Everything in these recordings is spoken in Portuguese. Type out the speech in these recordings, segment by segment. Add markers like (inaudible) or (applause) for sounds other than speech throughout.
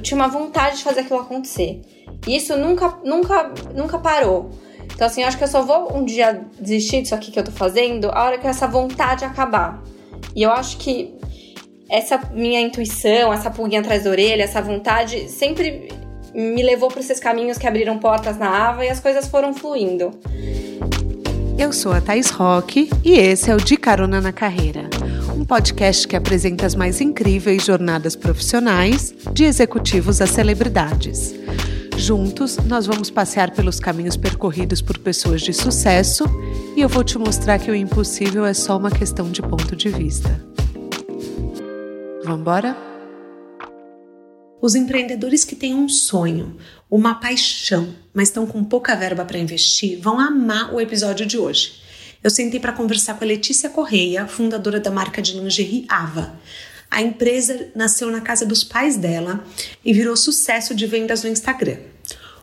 eu tinha uma vontade de fazer aquilo acontecer. E isso nunca, nunca, nunca parou. Então, assim, eu acho que eu só vou um dia desistir disso aqui que eu tô fazendo a hora que essa vontade acabar. E eu acho que essa minha intuição, essa pulguinha atrás da orelha, essa vontade sempre me levou para esses caminhos que abriram portas na Ava e as coisas foram fluindo. Eu sou a Thais Roque e esse é o De Carona na Carreira, um podcast que apresenta as mais incríveis jornadas profissionais de executivos a celebridades. Juntos, nós vamos passear pelos caminhos percorridos por pessoas de sucesso e eu vou te mostrar que o impossível é só uma questão de ponto de vista. Vamos embora? Os empreendedores que têm um sonho, uma paixão, mas estão com pouca verba para investir, vão amar o episódio de hoje. Eu sentei para conversar com a Letícia Correia, fundadora da marca de lingerie Ava. A empresa nasceu na casa dos pais dela e virou sucesso de vendas no Instagram.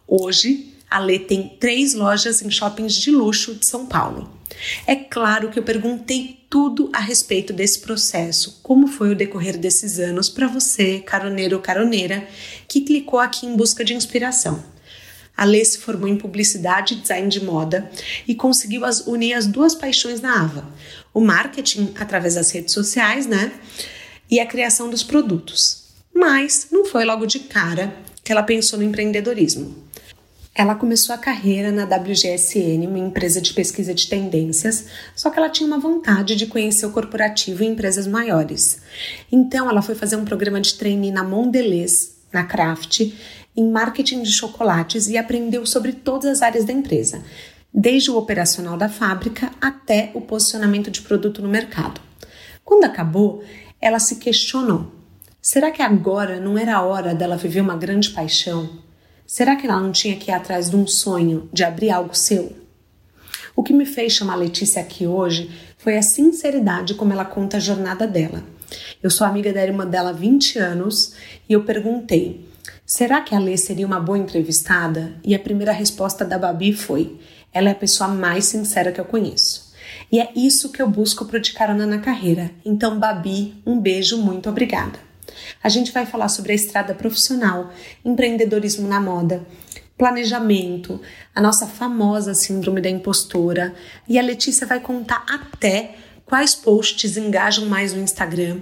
Hoje, a Lê tem três lojas em shoppings de luxo de São Paulo. É claro que eu perguntei tudo a respeito desse processo, como foi o decorrer desses anos para você, caroneiro ou caroneira, que clicou aqui em busca de inspiração. A Lê se formou em publicidade e design de moda e conseguiu as, unir as duas paixões na Ava: o marketing através das redes sociais, né? E a criação dos produtos. Mas não foi logo de cara que ela pensou no empreendedorismo. Ela começou a carreira na WGSN, uma empresa de pesquisa de tendências, só que ela tinha uma vontade de conhecer o corporativo em empresas maiores. Então, ela foi fazer um programa de trainee na Mondelez, na Kraft, em marketing de chocolates e aprendeu sobre todas as áreas da empresa, desde o operacional da fábrica até o posicionamento de produto no mercado. Quando acabou, ela se questionou: será que agora não era a hora dela viver uma grande paixão? Será que ela não tinha que ir atrás de um sonho, de abrir algo seu? O que me fez chamar Letícia aqui hoje foi a sinceridade como ela conta a jornada dela. Eu sou amiga da irmã dela há 20 anos e eu perguntei: será que a Lê seria uma boa entrevistada? E a primeira resposta da Babi foi: ela é a pessoa mais sincera que eu conheço. E é isso que eu busco pro De Carona na Carreira. Então, Babi, um beijo, muito obrigada. A gente vai falar sobre a estrada profissional, empreendedorismo na moda, planejamento, a nossa famosa síndrome da impostora e a Letícia vai contar até quais posts engajam mais no Instagram,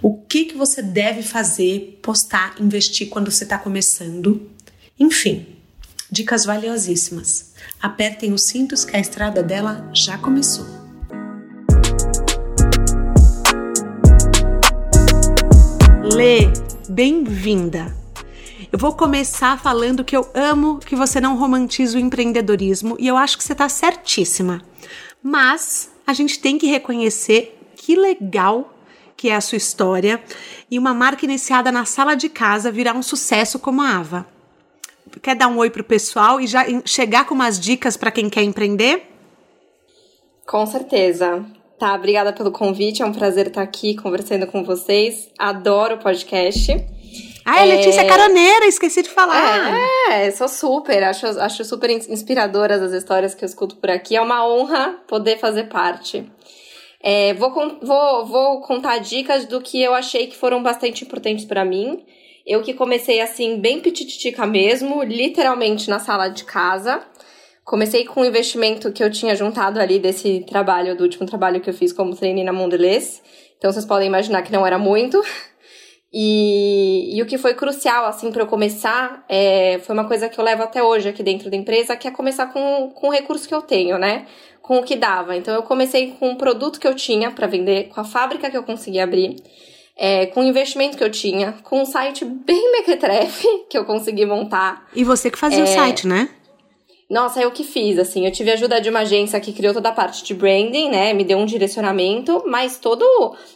o que, que você deve fazer, postar, investir quando você está começando. Enfim, dicas valiosíssimas. Apertem os cintos que a estrada dela já começou. Lê, bem-vinda! Eu vou começar falando que eu amo que você não romantiza o empreendedorismo e eu acho que você está certíssima. Mas a gente tem que reconhecer que legal que é a sua história e uma marca iniciada na sala de casa virar um sucesso como a Ava. Quer dar um oi pro pessoal e já chegar com umas dicas para quem quer empreender? Com certeza. Tá, obrigada pelo convite. É um prazer estar aqui conversando com vocês. Adoro o podcast. Ah, é Letícia Caroneira, esqueci de falar. É, é, sou super. Acho, acho super inspiradoras as histórias que eu escuto por aqui. É uma honra poder fazer parte. É, vou, vou, vou contar dicas do que eu achei que foram bastante importantes para mim. Eu que comecei assim, bem pititica mesmo, literalmente na sala de casa. Comecei com o investimento que eu tinha juntado ali desse trabalho, do último trabalho que eu fiz como trainee na Mondelez. Então vocês podem imaginar que não era muito. (laughs) E, e o que foi crucial, assim, para eu começar, é, foi uma coisa que eu levo até hoje aqui dentro da empresa, que é começar com, com o recurso que eu tenho, né? Com o que dava. Então eu comecei com o produto que eu tinha para vender, com a fábrica que eu consegui abrir. É, com o investimento que eu tinha, com um site bem mequetrefe (laughs) que eu consegui montar. E você que fazia é, o site, né? Nossa, eu que fiz, assim, eu tive ajuda de uma agência que criou toda a parte de branding, né, me deu um direcionamento, mas toda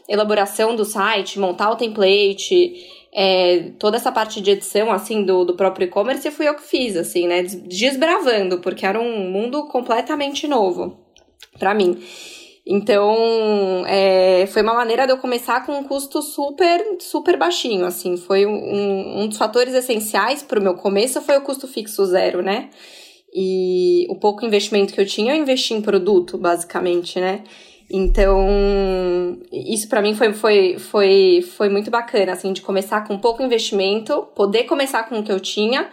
elaboração do site, montar o template, é, toda essa parte de edição, assim, do, do próprio e-commerce, fui eu que fiz, assim, né, desbravando, porque era um mundo completamente novo para mim. Então, é, foi uma maneira de eu começar com um custo super, super baixinho, assim, foi um, um dos fatores essenciais para o meu começo foi o custo fixo zero, né, e o pouco investimento que eu tinha, eu investi em produto, basicamente, né? Então, isso para mim foi, foi, foi, foi muito bacana, assim, de começar com pouco investimento, poder começar com o que eu tinha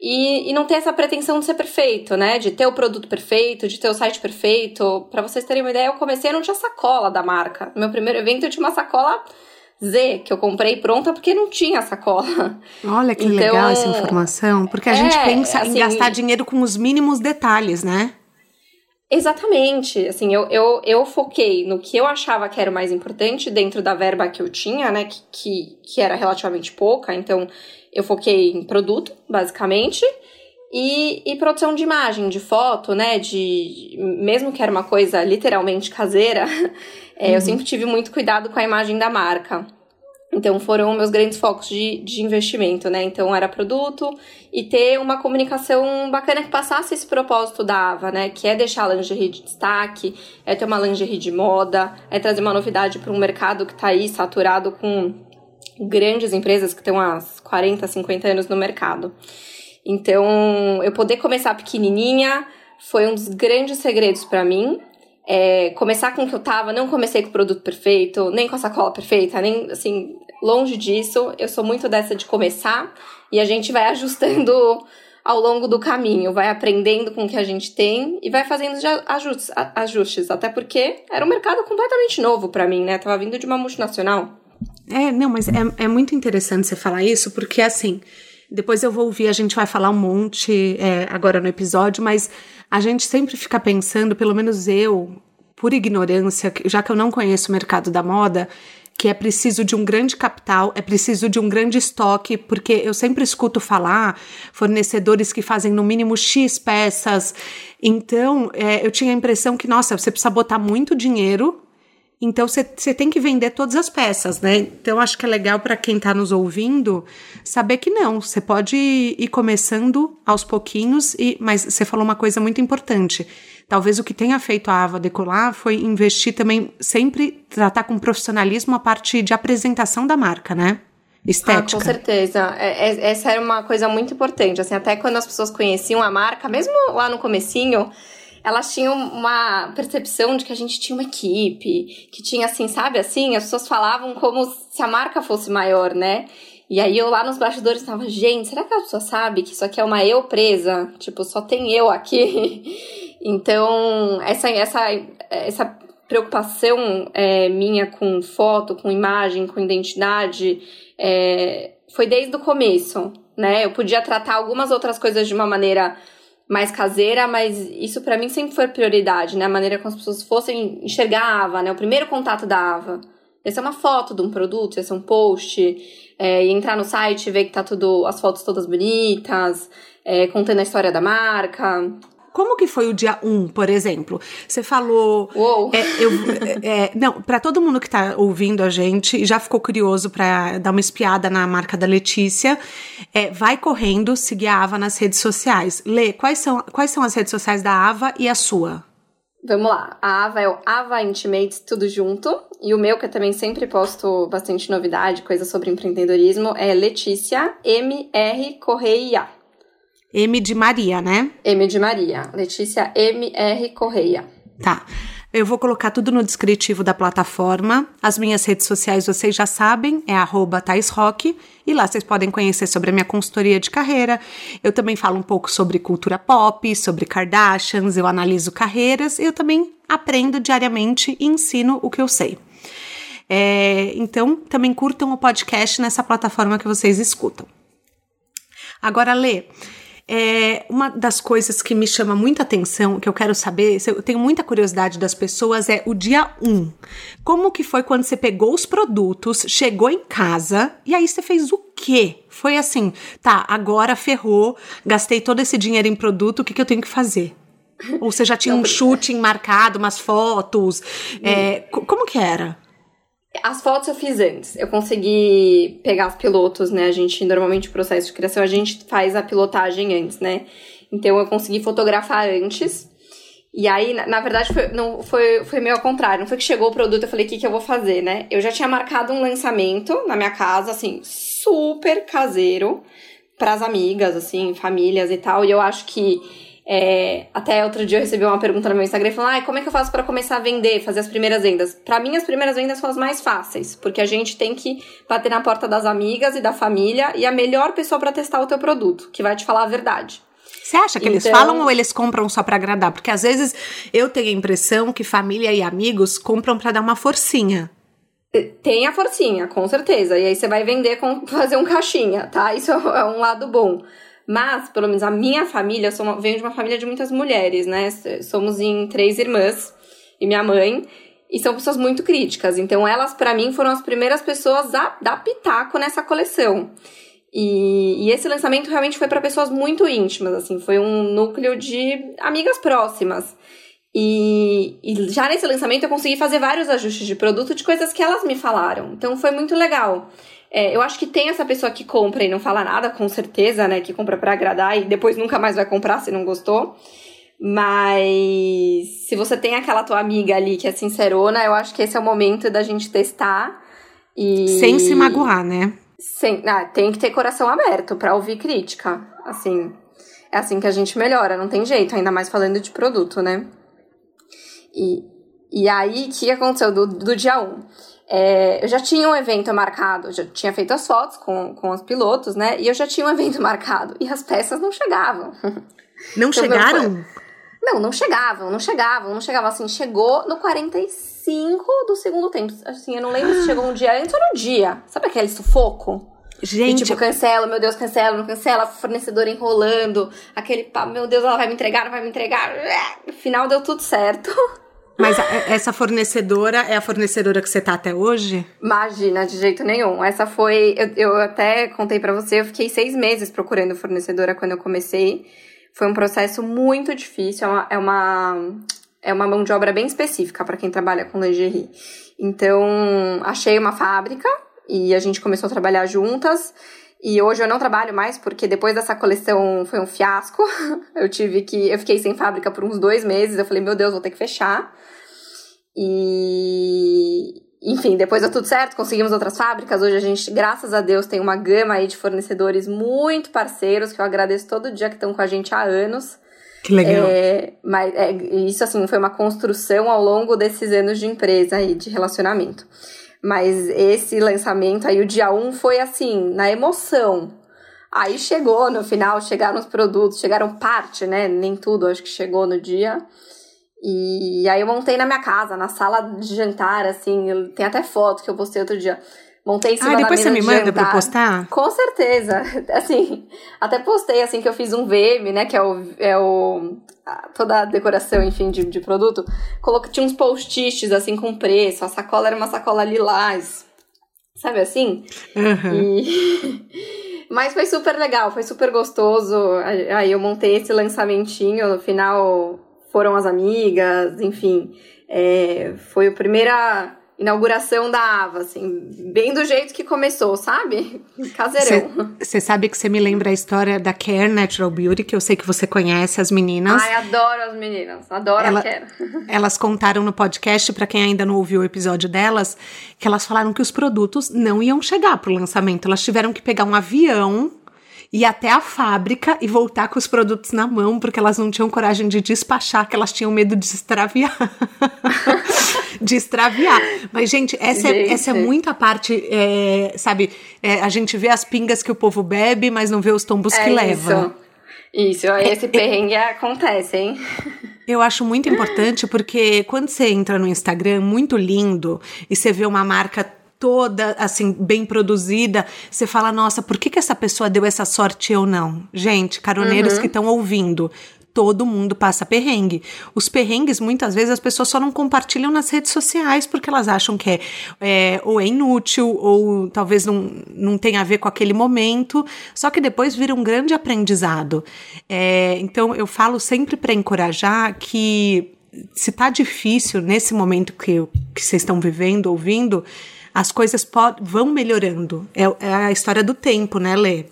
e, e não ter essa pretensão de ser perfeito, né? De ter o produto perfeito, de ter o site perfeito. Para vocês terem uma ideia, eu comecei e não tinha sacola da marca. No meu primeiro evento eu tinha uma sacola Z, que eu comprei pronta porque não tinha sacola. Olha que então, legal essa informação, porque a é, gente pensa assim, em gastar dinheiro com os mínimos detalhes, né? Exatamente. Assim, eu, eu, eu foquei no que eu achava que era o mais importante dentro da verba que eu tinha, né? Que, que, que era relativamente pouca. Então, eu foquei em produto, basicamente. E, e produção de imagem, de foto, né? De. Mesmo que era uma coisa literalmente caseira, (laughs) é, uhum. eu sempre tive muito cuidado com a imagem da marca. Então foram meus grandes focos de, de investimento, né? Então era produto e ter uma comunicação bacana que passasse esse propósito da Ava, né? Que é deixar a lingerie de destaque, é ter uma lingerie de moda, é trazer uma novidade para um mercado que está aí saturado com grandes empresas que estão há 40, 50 anos no mercado. Então, eu poder começar pequenininha foi um dos grandes segredos para mim é, começar com o que eu tava, não comecei com o produto perfeito, nem com a sacola perfeita, nem assim, longe disso. Eu sou muito dessa de começar e a gente vai (laughs) ajustando ao longo do caminho, vai aprendendo com o que a gente tem e vai fazendo ajustes, ajustes até porque era um mercado completamente novo para mim, né? Tava vindo de uma multinacional. É, não, mas é, é muito interessante você falar isso, porque assim, depois eu vou ouvir, a gente vai falar um monte é, agora no episódio, mas a gente sempre fica pensando, pelo menos eu, por ignorância, já que eu não conheço o mercado da moda, que é preciso de um grande capital, é preciso de um grande estoque, porque eu sempre escuto falar fornecedores que fazem no mínimo X peças. Então, é, eu tinha a impressão que, nossa, você precisa botar muito dinheiro então você tem que vender todas as peças, né? Então acho que é legal para quem está nos ouvindo saber que não, você pode ir começando aos pouquinhos, e, mas você falou uma coisa muito importante. Talvez o que tenha feito a Ava decolar foi investir também, sempre tratar com profissionalismo a parte de apresentação da marca, né? Estética. Ah, com certeza. É, é, essa era uma coisa muito importante. Assim, até quando as pessoas conheciam a marca, mesmo lá no comecinho, elas tinham uma percepção de que a gente tinha uma equipe, que tinha assim, sabe assim, as pessoas falavam como se a marca fosse maior, né? E aí eu lá nos bastidores tava, gente, será que a pessoa sabe que isso aqui é uma eu presa? Tipo, só tem eu aqui. (laughs) então, essa, essa, essa preocupação é, minha com foto, com imagem, com identidade, é, foi desde o começo, né? Eu podia tratar algumas outras coisas de uma maneira mais caseira, mas isso para mim sempre foi prioridade, né? A maneira como as pessoas fossem enxergar a Ava, né? O primeiro contato da Ava. Ser uma foto de um produto, ia ser um post, é, entrar no site e ver que tá tudo, as fotos todas bonitas, é, contando a história da marca. Como que foi o dia 1, um, por exemplo? Você falou. Uou! É, eu, é, não, para todo mundo que tá ouvindo a gente já ficou curioso para dar uma espiada na marca da Letícia, é, vai correndo seguir a Ava nas redes sociais. Lê, quais são, quais são as redes sociais da Ava e a sua? Vamos lá. A Ava é o Ava Intimates, tudo junto. E o meu, que eu também sempre posto bastante novidade, coisa sobre empreendedorismo, é Letícia MR Correia. M de Maria, né? M de Maria. Letícia M.R. Correia. Tá. Eu vou colocar tudo no descritivo da plataforma. As minhas redes sociais vocês já sabem, é arroba Rock, e lá vocês podem conhecer sobre a minha consultoria de carreira. Eu também falo um pouco sobre cultura pop, sobre Kardashians, eu analiso carreiras, eu também aprendo diariamente e ensino o que eu sei. É, então, também curtam o podcast nessa plataforma que vocês escutam. Agora, Lê, é, uma das coisas que me chama muita atenção, que eu quero saber, eu tenho muita curiosidade das pessoas, é o dia 1. Como que foi quando você pegou os produtos, chegou em casa e aí você fez o quê? Foi assim, tá, agora ferrou, gastei todo esse dinheiro em produto, o que, que eu tenho que fazer? Ou você já tinha um shooting marcado, umas fotos? É, como que era? As fotos eu fiz antes. Eu consegui pegar os pilotos, né? A gente, normalmente, o processo de criação, a gente faz a pilotagem antes, né? Então, eu consegui fotografar antes. E aí, na, na verdade, foi, não, foi, foi meio ao contrário. Não foi que chegou o produto, eu falei, o que, que eu vou fazer, né? Eu já tinha marcado um lançamento na minha casa, assim, super caseiro, para as amigas, assim, famílias e tal. E eu acho que É, até outro dia eu recebi uma pergunta no meu Instagram falando: ah, como é que eu faço para começar a vender, fazer as primeiras vendas? Para mim, as primeiras vendas são as mais fáceis, porque a gente tem que bater na porta das amigas e da família e a melhor pessoa para testar o teu produto, que vai te falar a verdade. Você acha que então... eles falam ou eles compram só para agradar? Porque às vezes eu tenho a impressão que família e amigos compram para dar uma forcinha. Tem a forcinha, com certeza. E aí você vai vender com (laughs) fazer um caixinha, tá? Isso é um lado bom. Mas, pelo menos a minha família, eu uma, venho de uma família de muitas mulheres, né? Somos em três irmãs e minha mãe. E são pessoas muito críticas. Então, elas, para mim, foram as primeiras pessoas a dar pitaco nessa coleção. E, e esse lançamento realmente foi para pessoas muito íntimas, assim. Foi um núcleo de amigas próximas. E, e, já nesse lançamento eu consegui fazer vários ajustes de produto de coisas que elas me falaram. Então foi muito legal. É, eu acho que tem essa pessoa que compra e não fala nada, com certeza, né? Que compra para agradar e depois nunca mais vai comprar se não gostou. Mas se você tem aquela tua amiga ali que é sincerona, eu acho que esse é o momento da gente testar. E... Sem se magoar, né? Sem, ah, tem que ter coração aberto para ouvir crítica. Assim, é assim que a gente melhora, não tem jeito, ainda mais falando de produto, né? E, e aí, o que aconteceu do, do dia 1? Um? É, eu já tinha um evento marcado, já tinha feito as fotos com, com os pilotos, né? E eu já tinha um evento (laughs) marcado. E as peças não chegavam. (laughs) Não então, chegaram? Não, não chegavam, não chegavam, não chegavam assim. Chegou no 45 do segundo tempo. Assim, eu não lembro se chegou um dia antes ou no dia. Sabe aquele sufoco? Gente. E, tipo, cancela, meu Deus, cancela, não cancela, fornecedor enrolando, aquele pá, meu Deus, ela vai me entregar, não vai me entregar. No final deu tudo certo. (laughs) Mas essa fornecedora é a fornecedora que você tá até hoje? Imagina, de jeito nenhum. Essa foi. Eu, eu até contei para você, eu fiquei seis meses procurando fornecedora quando eu comecei. Foi um processo muito difícil, é uma, é uma, é uma mão de obra bem específica para quem trabalha com lingerie. Então, achei uma fábrica e a gente começou a trabalhar juntas. E hoje eu não trabalho mais porque depois dessa coleção foi um fiasco. (laughs) Eu tive que. Eu fiquei sem fábrica por uns dois meses. Eu falei, meu Deus, vou ter que fechar. E. Enfim, depois deu tudo certo, conseguimos outras fábricas. Hoje a gente, graças a Deus, tem uma gama aí de fornecedores muito parceiros que eu agradeço todo dia que estão com a gente há anos. Que legal. É, mas é, isso, assim, foi uma construção ao longo desses anos de empresa e de relacionamento. Mas esse lançamento aí, o dia 1, foi assim, na emoção. Aí chegou no final, chegaram os produtos, chegaram parte, né? Nem tudo, acho que chegou no dia. E aí eu montei na minha casa, na sala de jantar, assim, tem até foto que eu postei outro dia. Montei em cima ah, depois você me manda jantar. pra postar? Com certeza. (laughs) Assim, até postei, assim, que eu fiz um VM, né, que é o, é o toda a decoração, enfim, de, de produto. Coloquei, tinha uns post-its, assim, com preço. A sacola era uma sacola lilás. Sabe assim? Uhum. E... (laughs) Mas foi super legal, foi super gostoso. Aí eu montei esse lançamentinho, no final foram as amigas, enfim. É, foi a primeira inauguração da Ava, assim, bem do jeito que começou, sabe? (laughs) Caseirão. Você sabe que você me lembra a história da Care Natural Beauty, que eu sei que você conhece as meninas. Ai, adoro as meninas, adoro Ela, a Care. (laughs) Elas contaram no podcast, para quem ainda não ouviu o episódio delas, que elas falaram que os produtos não iam chegar pro lançamento. Elas tiveram que pegar um avião ir até a fábrica e voltar com os produtos na mão, porque elas não tinham coragem de despachar, que elas tinham medo de extraviar. (laughs) de extraviar. Mas, gente, essa, gente. É, essa é muita parte, é, sabe? É, a gente vê as pingas que o povo bebe, mas não vê os tombos é que leva. Isso, esse perrengue acontece, hein? Eu acho muito importante porque quando você entra no Instagram, muito lindo, e você vê uma marca toda assim bem produzida, você fala, nossa, por que, que essa pessoa deu essa sorte eu não? Gente, caroneiros uhum. que estão ouvindo, todo mundo passa perrengue. Os perrengues, muitas vezes, as pessoas só não compartilham nas redes sociais porque elas acham que é, é, ou é inútil ou talvez não, não tenha a ver com aquele momento. Só que depois vira um grande aprendizado. É, então, eu falo sempre para encorajar que se tá difícil nesse momento que, que vocês estão vivendo, ouvindo, as coisas vão melhorando. É, é, a história do tempo, né, Lê?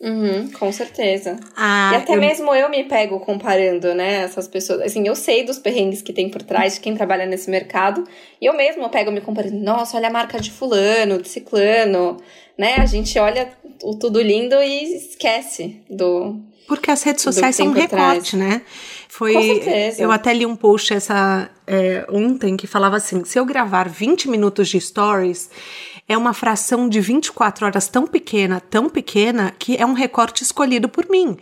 Uhum, com certeza. Ah, e até eu... mesmo eu me pego comparando, né, essas pessoas. Assim, eu sei dos perrengues que tem por trás de quem trabalha nesse mercado. E eu mesmo pego me comparando. Nossa, olha a marca de fulano, de ciclano, né? A gente olha o tudo lindo e esquece do. Porque as redes sociais são um recorte, né? Foi, Com certeza. Eu até li um post essa, é, ontem que falava assim: se eu gravar 20 minutos de stories, é uma fração de 24 horas tão pequena, tão pequena, que é um recorte escolhido por mim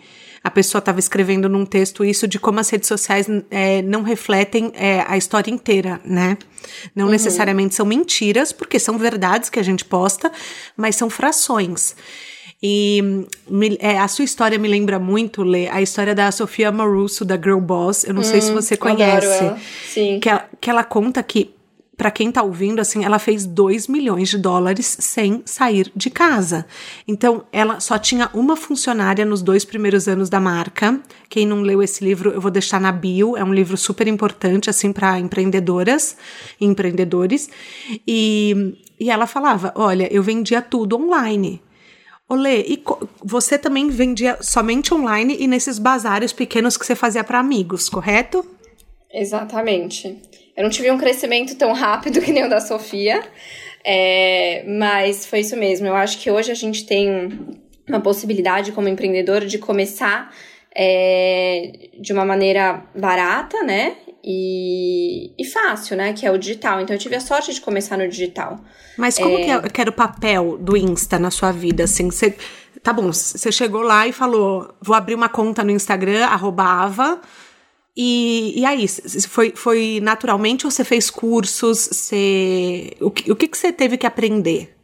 a pessoa estava escrevendo num texto isso de como as redes sociais é, não refletem é, a história inteira, né? Não uhum. necessariamente são mentiras, porque são verdades que a gente posta, mas são frações. E me, é, a sua história me lembra muito, Lê, a história da Sofia Marusso, da Girl Boss. Eu não hum, sei se hum, você conhece. Sim. Que, ela, que ela conta que para quem tá ouvindo, assim, ela fez 2 milhões de dólares sem sair de casa. Então, ela só tinha uma funcionária nos dois primeiros anos da marca. Quem não leu esse livro, eu vou deixar na bio. É um livro super importante, assim, para empreendedoras e empreendedores. E, e ela falava: Olha, eu vendia tudo online. Olê, e você também vendia somente online e nesses bazares pequenos que você fazia para amigos, correto? Exatamente. Eu não tive um crescimento tão rápido (laughs) que nem o da Sofia, é, mas foi isso mesmo. Eu acho que hoje a gente tem uma possibilidade como empreendedor de começar é, de uma maneira barata, né? E, e fácil, né? Que é o digital. Então eu tive a sorte de começar no digital. Mas como é... que, é, que era o papel do Insta na sua vida? Assim, você, tá bom, você chegou lá e falou: vou abrir uma conta no Instagram, arrobava. E, e aí, foi, foi naturalmente ou você fez cursos? Você, o, que, o que, que você teve que aprender?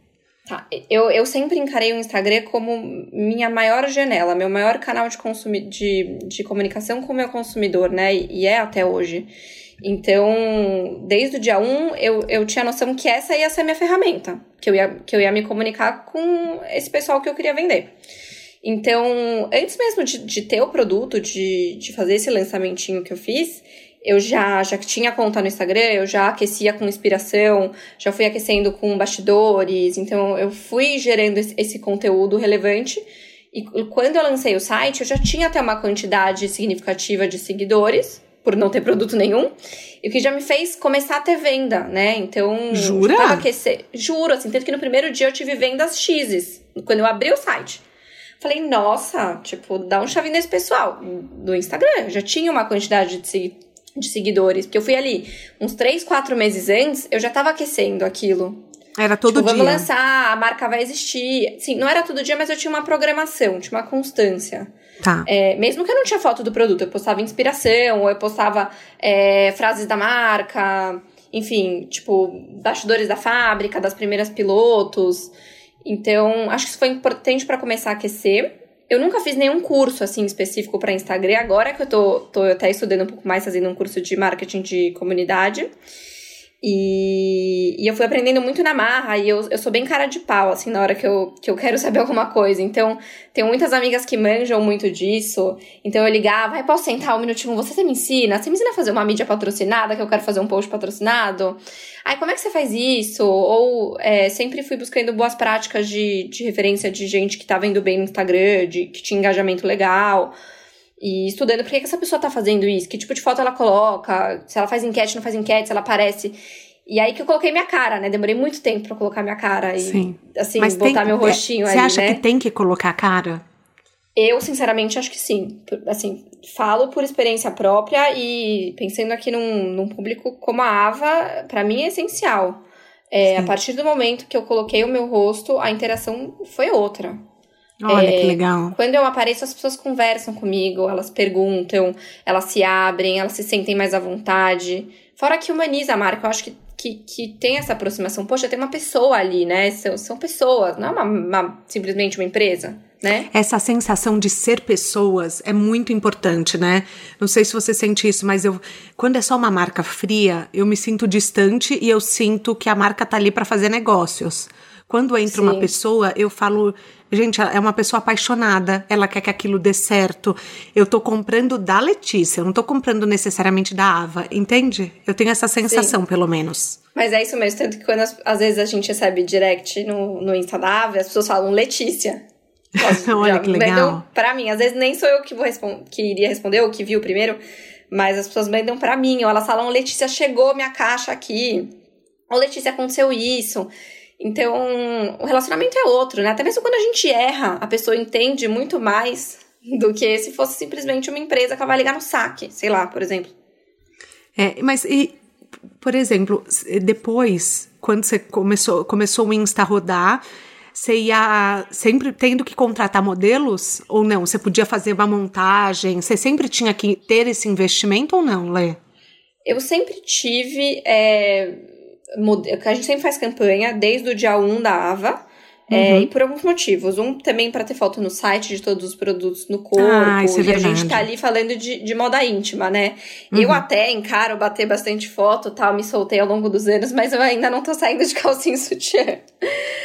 Tá, eu, eu sempre encarei o Instagram como minha maior janela, meu maior canal de, consumi de, de comunicação com o meu consumidor, né? E é até hoje. Então, desde o dia 1, eu, eu tinha a noção que essa ia ser a minha ferramenta, que eu ia, que eu ia me comunicar com esse pessoal que eu queria vender. Então, antes mesmo de, de ter o produto, de, de fazer esse lançamentinho que eu fiz, eu já, já tinha conta no Instagram, eu já aquecia com inspiração, já fui aquecendo com bastidores, então eu fui gerando esse, conteúdo relevante. E quando eu lancei o site, eu já tinha até uma quantidade significativa de seguidores, por não ter produto nenhum, e o que já me fez começar a ter venda, né? Então. Jura? Aquecer, juro, assim, tanto que no primeiro dia eu tive vendas X, quando eu abri o site. Falei, nossa, tipo, dá um chavinho nesse pessoal do Instagram. Já tinha uma quantidade de, de seguidores. Porque eu fui ali uns 3, 4 meses antes, eu já tava aquecendo aquilo. Era todo tipo, dia. Vamos lançar, a marca vai existir. Sim, não era todo dia, mas eu tinha uma programação, tinha uma constância. Tá. É, mesmo que eu não tinha foto do produto, eu postava inspiração, ou eu postava é, frases da marca, enfim, tipo, bastidores da fábrica, das primeiras pilotos. Então, acho que isso foi importante para começar a aquecer. Eu nunca fiz nenhum curso assim específico para Instagram, agora que eu tô, tô até estudando um pouco mais, fazendo um curso de marketing de comunidade. E, e eu fui aprendendo muito na marra, e eu, eu sou bem cara de pau, assim, na hora que eu, que eu quero saber (laughs) alguma coisa. Então, tenho muitas amigas que manjam muito disso. Então, eu ligava, ai, posso sentar um minutinho? Você me ensina? Você me ensina a fazer uma mídia patrocinada, que eu quero fazer um post patrocinado? Ai, como é que você faz isso? Ou é, sempre fui buscando boas práticas de, de referência de gente que tá vendo bem no Instagram, de, que tinha engajamento legal. E estudando por que, que essa pessoa tá fazendo isso, que tipo de foto ela coloca, se ela faz enquete, não faz enquete, se ela aparece. E aí que eu coloquei minha cara, né? Demorei muito tempo pra colocar minha cara e, Sim. assim, Mas botar tem, meu rostinho é, ali, Você acha né? que tem que colocar a cara? Eu, sinceramente, acho que sim. Assim, falo por experiência própria e pensando aqui num, num público como a Ava, para mim é essencial. É, a partir do momento que eu coloquei o meu rosto, a interação foi outra. Olha é, que legal. Quando eu apareço, as pessoas conversam comigo, elas perguntam, elas se abrem, elas se sentem mais à vontade. Fora que humaniza a marca, eu acho que, que, que tem essa aproximação. Poxa, tem uma pessoa ali, né? São, são pessoas, não é uma, uma, simplesmente uma empresa. Né? Essa sensação de ser pessoas é muito importante, né? Não sei se você sente isso, mas eu, quando é só uma marca fria, eu me sinto distante e eu sinto que a marca tá ali para fazer negócios. Quando entra Sim. uma pessoa, eu falo, gente, é uma pessoa apaixonada, ela quer que aquilo dê certo. Eu tô comprando da Letícia, eu não tô comprando necessariamente da Ava, entende? Eu tenho essa sensação, Sim. pelo menos. Mas é isso mesmo, tanto que quando as, às vezes a gente recebe direct no, no Insta da Ava, as pessoas falam Letícia. (laughs) Olha que legal. Mandam pra mim, às vezes nem sou eu que vou responder, que iria responder ou que viu primeiro, mas as pessoas mandam pra mim, ou elas falam, Letícia, chegou minha caixa aqui. Ou Letícia, aconteceu isso. Então, o relacionamento é outro, né? Até mesmo quando a gente erra, a pessoa entende muito mais do que se fosse simplesmente uma empresa que vai ligar no saque, sei lá, por exemplo. É, mas e, por exemplo, depois, quando você começou, começou o Insta a rodar, você ia sempre tendo que contratar modelos ou não? Você podia fazer uma montagem? Você sempre tinha que ter esse investimento ou não, Lê? Eu sempre tive. É, a gente sempre faz campanha desde o dia 1 da AVA. Uhum. É, e por alguns motivos. Um, também para ter foto no site de todos os produtos no corpo. Ah, isso é e a gente tá ali falando de, de moda íntima, né? Uhum. Eu até encaro bater bastante foto tal, me soltei ao longo dos anos, mas eu ainda não tô saindo de calcinha e sutiã.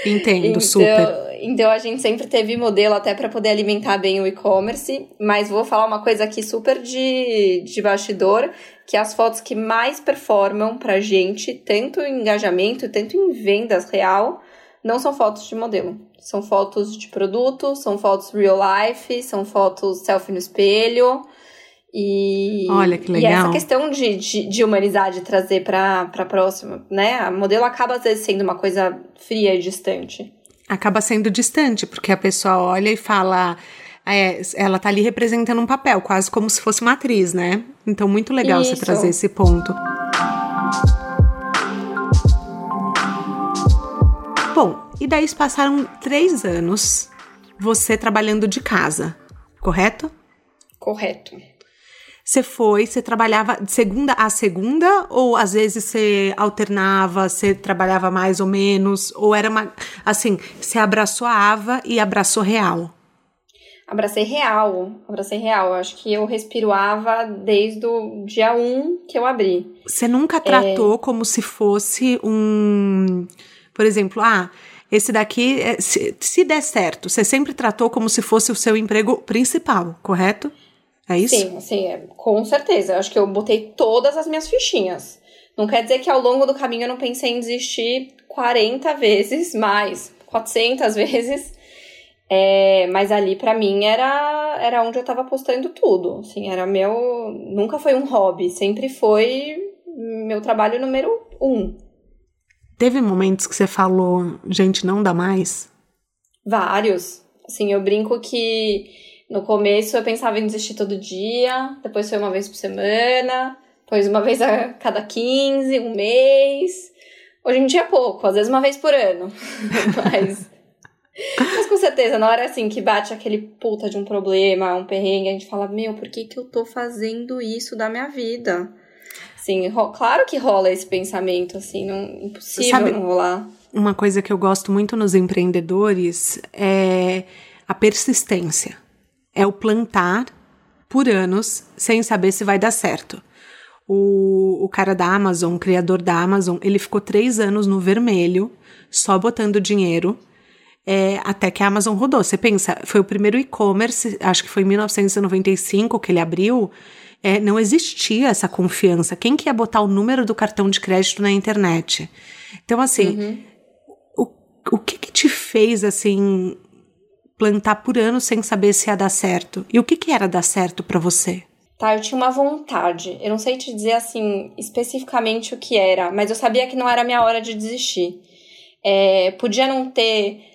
Entendo, então, super. Então a gente sempre teve modelo até para poder alimentar bem o e-commerce. Mas vou falar uma coisa aqui super de, de bastidor, que as fotos que mais performam pra gente, tanto em engajamento, tanto em vendas real, não são fotos de modelo. São fotos de produto, são fotos real life, são fotos selfie no espelho. E, Olha que legal. E essa questão de, de, de humanizar, de trazer para a próxima, né? A modelo acaba às vezes sendo uma coisa fria e distante. Acaba sendo distante, porque a pessoa olha e fala. É, ela tá ali representando um papel, quase como se fosse uma atriz, né? Então, muito legal Isso. você trazer esse ponto. Bom, e daí passaram três anos você trabalhando de casa, correto? Correto. Você foi, você trabalhava de segunda a segunda, ou às vezes você alternava, você trabalhava mais ou menos, ou era uma, assim, você abraçou a Ava e abraçou real? Abracei real, abracei real. Acho que eu respiro Ava desde o dia 1 que eu abri. Você nunca tratou é... como se fosse um por exemplo, ah, esse daqui, é, se, se der certo, você sempre tratou como se fosse o seu emprego principal, correto? É isso? Sim, sim, é, com certeza. Eu acho que eu botei todas as minhas fichinhas. Não quer dizer que ao longo do caminho eu não pensei em desistir 40 vezes mais, 400 (laughs) vezes. É, mas ali para mim era era onde eu tava apostando tudo. Assim, era meu. Nunca foi um hobby, sempre foi meu trabalho número um. Teve momentos que você falou, gente, não dá mais? Vários. Assim, eu brinco que no começo eu pensava em desistir todo dia, depois foi uma vez por semana, depois uma vez a cada 15, um mês. Hoje em dia é pouco, às vezes uma vez por ano. (laughs) mas, mas com certeza, na hora assim que bate aquele puta de um problema, um perrengue, a gente fala: Meu, por que, que eu tô fazendo isso da minha vida? Sim, claro que rola esse pensamento, assim, não, impossível Sabe, não rolar. Uma coisa que eu gosto muito nos empreendedores é a persistência. É o plantar por anos sem saber se vai dar certo. O, o cara da Amazon, o criador da Amazon, ele ficou três anos no vermelho, só botando dinheiro, é, até que a Amazon rodou. Você pensa, foi o primeiro e-commerce, acho que foi em 1995 que ele abriu, é, não existia essa confiança. Quem que ia botar o número do cartão de crédito na internet? Então, assim, uhum. o, o que que te fez, assim, plantar por anos sem saber se ia dar certo? E o que que era dar certo para você? Tá, eu tinha uma vontade. Eu não sei te dizer, assim, especificamente o que era, mas eu sabia que não era a minha hora de desistir. É, podia não ter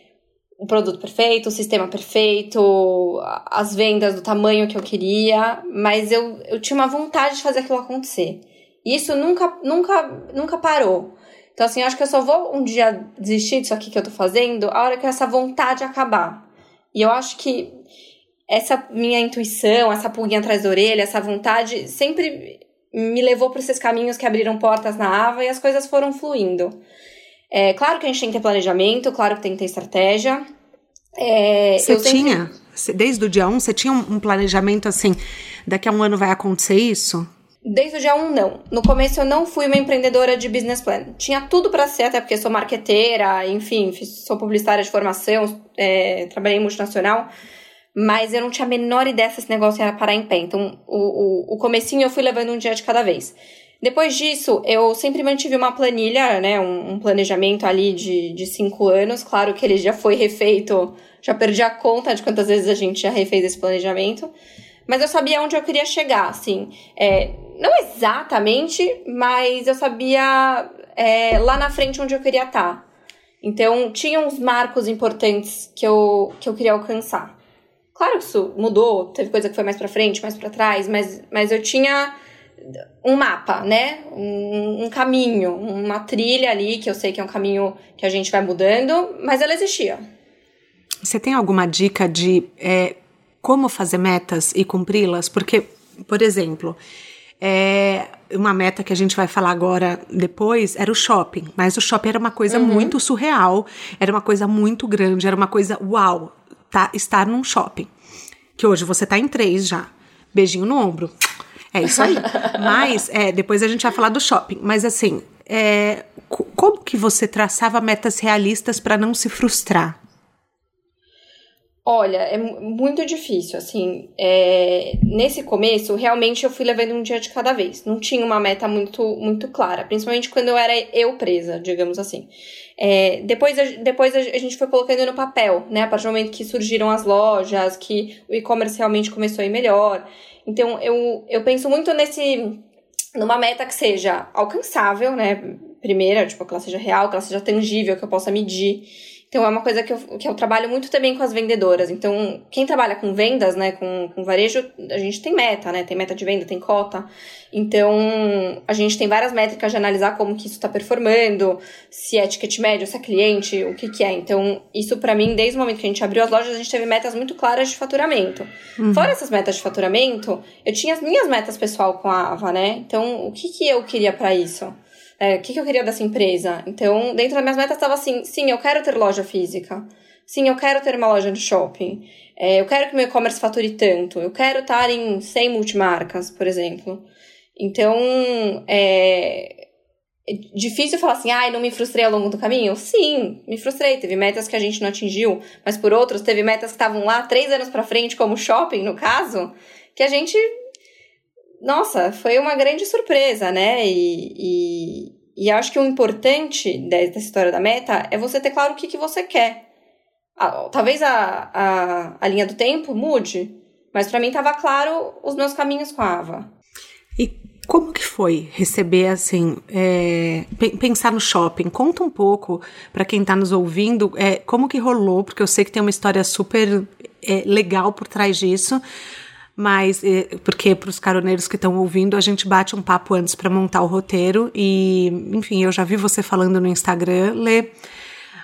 o produto perfeito, o sistema perfeito, as vendas do tamanho que eu queria, mas eu, eu tinha uma vontade de fazer aquilo acontecer. E isso nunca, nunca, nunca parou. Então, assim, eu acho que eu só vou um dia desistir disso aqui que eu tô fazendo a hora que essa vontade acabar. E eu acho que essa minha intuição, essa pulguinha atrás da orelha, essa vontade sempre me levou para esses caminhos que abriram portas na Ava e as coisas foram fluindo. É, claro que a gente tem que ter planejamento, claro que tem que ter estratégia. É, você sempre... tinha? Desde o dia 1, você tinha um planejamento assim, daqui a um ano vai acontecer isso? Desde o dia 1, não. No começo eu não fui uma empreendedora de business plan. Tinha tudo para ser, até porque sou marqueteira, enfim, sou publicitária de formação, é, trabalhei em multinacional, mas eu não tinha a menor ideia se esse negócio ia parar em pé. Então, o, o, o comecinho eu fui levando um dia de cada vez. Depois disso, eu sempre mantive uma planilha, né, um, um, planejamento ali de, de cinco anos. Claro que ele já foi refeito, já perdi a conta de quantas vezes a gente já refez esse planejamento. Mas eu sabia onde eu queria chegar, assim. É, não exatamente, mas eu sabia é, lá na frente onde eu queria estar. Então, tinha uns marcos importantes que eu, que eu queria alcançar. Claro que isso mudou, teve coisa que foi mais para frente, mais para trás, mas, mas eu tinha um mapa, né? Um, um, caminho, uma trilha ali, que eu sei que é um caminho que a gente vai mudando, mas ela existia. Você tem alguma dica de é, como fazer metas e cumpri-las? Porque, por exemplo, é, uma meta que a gente vai falar agora depois era o shopping, mas o shopping era uma coisa uhum. muito surreal, era uma coisa muito grande, era uma coisa uau, tá, estar num shopping. Que hoje você tá em três já. Beijinho no ombro. É isso aí. Mas, é, depois a gente vai falar do shopping. Mas assim, é, como que você traçava metas realistas para não se frustrar? Olha, é muito difícil, assim, é, nesse começo, realmente eu fui levando um dia de cada vez, não tinha uma meta muito, muito clara, principalmente quando eu era eu presa, digamos assim. É, depois, depois a gente foi colocando no papel, né, a partir do momento que surgiram as lojas, que o e-commerce realmente começou a ir melhor, então eu, eu penso muito nesse, numa meta que seja alcançável, né, primeira, tipo, que ela seja real, que ela seja tangível, que eu possa medir, então é uma coisa que eu, que eu trabalho muito também com as vendedoras. Então, quem trabalha com vendas, né, com, com varejo, a gente tem meta, né? Tem meta de venda, tem cota. Então, a gente tem várias métricas de analisar como que isso está performando, se é ticket médio, se é cliente, o que que é. Então, isso para mim, desde o momento que a gente abriu as lojas, a gente teve metas muito claras de faturamento. Uhum. Fora essas metas de faturamento, eu tinha as minhas metas pessoal com a Ava, né? Então, o que que eu queria para isso? É, o que, que eu queria dessa empresa. Então, dentro das minhas metas estava assim, sim, eu quero ter loja física. Sim, eu quero ter uma loja de shopping. É, eu quero que meu e-commerce fature tanto. Eu quero estar em 100 multimarcas, por exemplo. Então, é, é difícil falar assim, ai, ah, não me frustrei ao longo do caminho? Sim, me frustrei. Teve metas que a gente não atingiu, mas por outros, teve metas que estavam lá três anos para frente, como shopping, no caso, que a gente nossa, foi uma grande surpresa, né? E, e, e acho que o importante dessa história da meta é você ter claro o que, que você quer. Talvez a, a, a linha do tempo mude, mas para mim estava claro os meus caminhos com a Ava. E como que foi receber assim, é, pensar no shopping? Conta um pouco para quem está nos ouvindo, é, como que rolou, porque eu sei que tem uma história super é, legal por trás disso mas eh, porque para os caroneiros que estão ouvindo, a gente bate um papo antes para montar o roteiro e, enfim, eu já vi você falando no Instagram, Lê,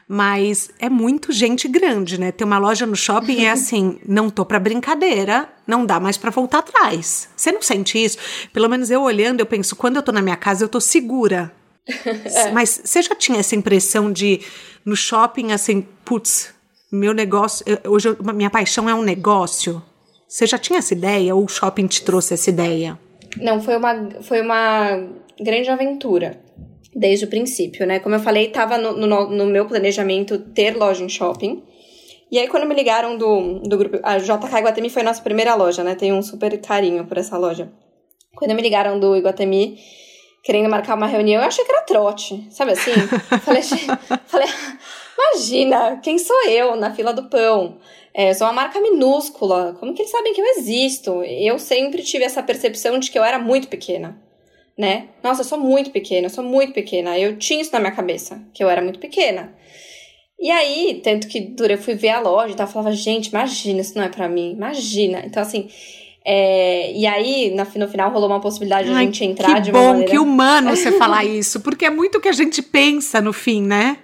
mas é muito gente grande, né? Ter uma loja no shopping é assim, não tô para brincadeira, não dá mais para voltar atrás. Você não sente isso? Pelo menos eu olhando, eu penso, quando eu tô na minha casa, eu tô segura. (laughs) é. Mas você já tinha essa impressão de no shopping assim, putz, meu negócio, hoje eu, minha paixão é um negócio? Você já tinha essa ideia ou o shopping te trouxe essa ideia? Não, foi uma, foi uma grande aventura desde o princípio, né? Como eu falei, estava no, no, no, meu planejamento ter loja em shopping. E aí, quando me ligaram do, do grupo. A JK Iguatemi foi a nossa primeira loja, né? Tenho um super carinho por essa loja. Quando me ligaram do Iguatemi, querendo marcar uma reunião, eu achei que era trote, sabe assim? (laughs) falei, falei, imagina, quem sou eu na fila do pão? É, eu sou uma marca minúscula. Como que eles sabem que eu existo? Eu sempre tive essa percepção de que eu era muito pequena, né? Nossa, eu sou muito pequena, eu sou muito pequena. Eu tinha isso na minha cabeça, que eu era muito pequena. E aí, tanto que eu fui ver a loja e tal, eu falava, gente, imagina, isso não é para mim, imagina. Então, assim, é, e aí, no final, rolou uma possibilidade de a gente entrar de uma bom, maneira... que humano você falar isso, porque é muito o que a gente pensa no fim, né?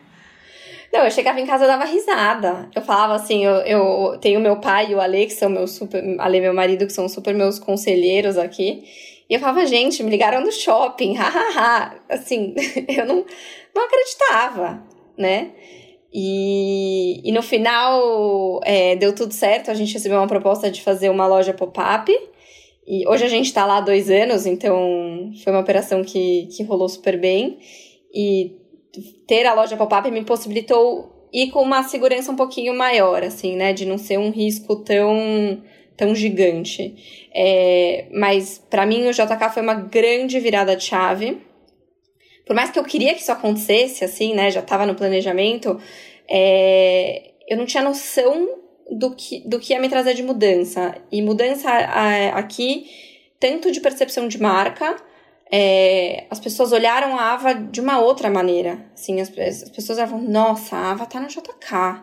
Não, eu chegava em casa e dava risada. Eu falava assim, eu, eu tenho meu pai e o Ale, que são meus super. Ale, meu marido, que são super meus conselheiros aqui. E eu falava, gente, me ligaram do shopping, (laughs) hahaha. assim, (laughs) eu não, não acreditava, né? E, e no final é, deu tudo certo, a gente recebeu uma proposta de fazer uma loja pop-up. E hoje a gente tá lá há dois anos, então foi uma operação que, que rolou super bem. E ter a loja pop-up me possibilitou ir com uma segurança um pouquinho maior, assim, né? De não ser um risco tão, tão gigante. É, mas para mim o JK foi uma grande virada de chave. Por mais que eu queria que isso acontecesse, assim, né? Já estava no planejamento, é, eu não tinha noção do que, do que ia me trazer de mudança. E mudança aqui, tanto de percepção de marca, é, as pessoas olharam a Ava de uma outra maneira. Assim, as, as pessoas falavam, nossa, a Ava tá no JK.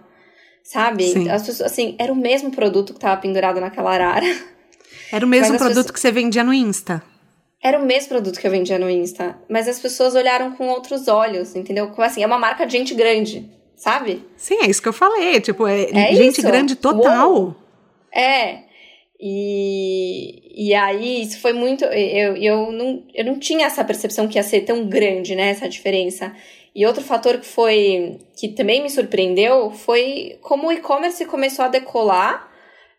Sabe? Sim. As pessoas, assim, era o mesmo produto que tava pendurado naquela arara. Era o mesmo produto pessoas- que você vendia no Insta. Era o mesmo produto que eu vendia no Insta. Mas as pessoas olharam com outros olhos, entendeu? Como assim, é uma marca de gente grande, sabe? Sim, é isso que eu falei. Tipo, é, É gente isso. grande total. Uou. É. E, e aí, isso foi muito. Eu, eu, não, eu não tinha essa percepção que ia ser tão grande, né? Essa diferença. E outro fator que foi. que também me surpreendeu foi como o e-commerce começou a decolar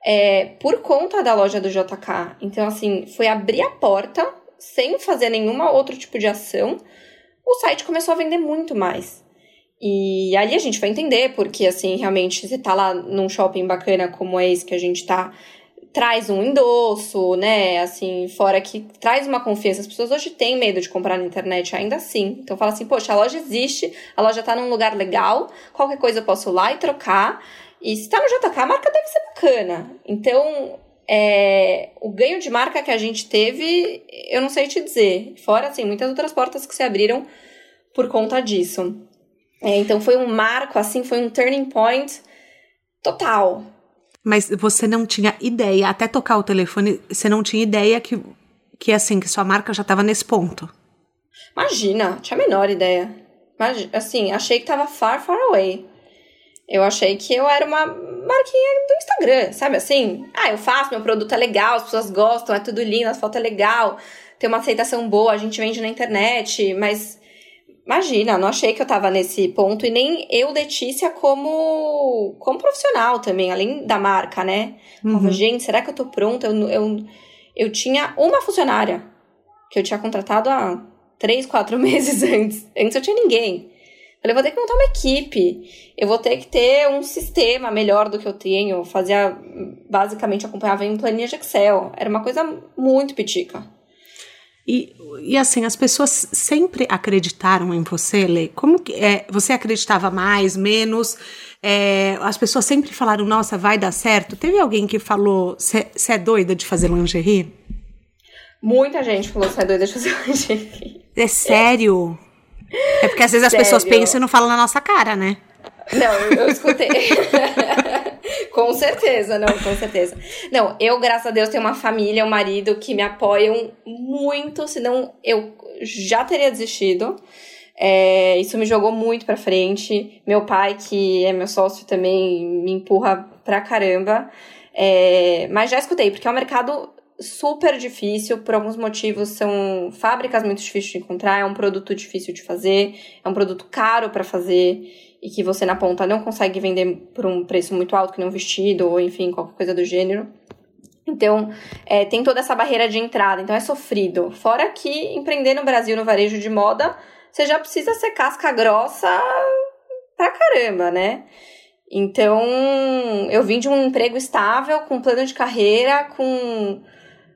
é, por conta da loja do JK. Então, assim, foi abrir a porta sem fazer nenhuma outro tipo de ação. O site começou a vender muito mais. E ali a gente vai entender, porque assim, realmente, você tá lá num shopping bacana como é esse que a gente tá, traz um endosso, né? Assim, fora que traz uma confiança. As pessoas hoje têm medo de comprar na internet, ainda assim. Então fala assim, poxa, a loja existe, a loja tá num lugar legal, qualquer coisa eu posso ir lá e trocar. E se tá no JK, a marca deve ser bacana. Então, é, o ganho de marca que a gente teve, eu não sei te dizer. Fora, assim, muitas outras portas que se abriram por conta disso. É, então foi um marco, assim, foi um turning point total. Mas você não tinha ideia, até tocar o telefone, você não tinha ideia que, que assim, que sua marca já estava nesse ponto. Imagina, tinha a menor ideia. Imagi- assim, achei que tava far, far away. Eu achei que eu era uma marquinha do Instagram, sabe assim? Ah, eu faço, meu produto é legal, as pessoas gostam, é tudo lindo, as fotos é legal, tem uma aceitação boa, a gente vende na internet, mas imagina, não achei que eu tava nesse ponto e nem eu, Letícia, como, como profissional também, além da marca, né? Falava, gente, será que eu tô pronta? Eu, eu, eu tinha uma funcionária que eu tinha contratado há três, quatro (laughs) meses antes. Antes eu tinha ninguém. Falei, eu vou ter que montar uma equipe. Eu vou ter que ter um sistema melhor do que eu tenho. Fazia, basicamente, acompanhava em planilha de Excel. Era uma coisa muito pitica. E, e assim, as pessoas sempre acreditaram em você, Lê? Como que é, você acreditava mais, menos? É, as pessoas sempre falaram, nossa, vai dar certo. Teve alguém que falou, você é doida de fazer lingerie? Muita gente falou, você é doida de fazer (laughs) lingerie. É sério? É porque às vezes as Sério. pessoas pensam e não falam na nossa cara, né? Não, eu, eu escutei. (laughs) (laughs) com certeza, não, com certeza. Não, eu, graças a Deus, tenho uma família, um marido que me apoiam muito, senão eu já teria desistido. É, isso me jogou muito pra frente. Meu pai, que é meu sócio, também me empurra pra caramba. É, mas já escutei, porque é um mercado super difícil, por alguns motivos são fábricas muito difíceis de encontrar, é um produto difícil de fazer, é um produto caro para fazer e que você na ponta não consegue vender por um preço muito alto, que nem um vestido ou enfim, qualquer coisa do gênero. Então, é, tem toda essa barreira de entrada, então é sofrido. Fora que empreender no Brasil no varejo de moda, você já precisa ser casca grossa pra caramba, né? Então, eu vim de um emprego estável, com plano de carreira, com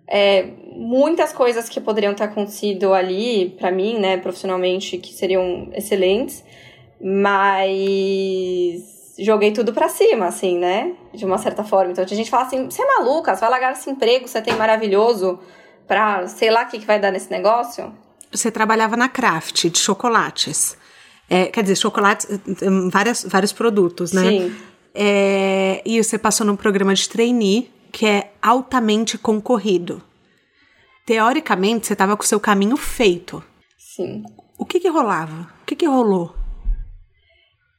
é, muitas coisas que poderiam ter acontecido ali para mim, né, profissionalmente, que seriam excelentes, mas joguei tudo pra cima, assim, né, de uma certa forma. Então, a gente fala assim, você é maluca, você vai largar esse emprego, você tem maravilhoso pra, sei lá, o que, que vai dar nesse negócio? Você trabalhava na Kraft de chocolates. É, quer dizer, chocolates, hum, várias, vários produtos, né? Sim. É, e você passou num programa de trainee que é altamente concorrido. Teoricamente, você estava com o seu caminho feito. Sim. O que que rolava? O que que rolou?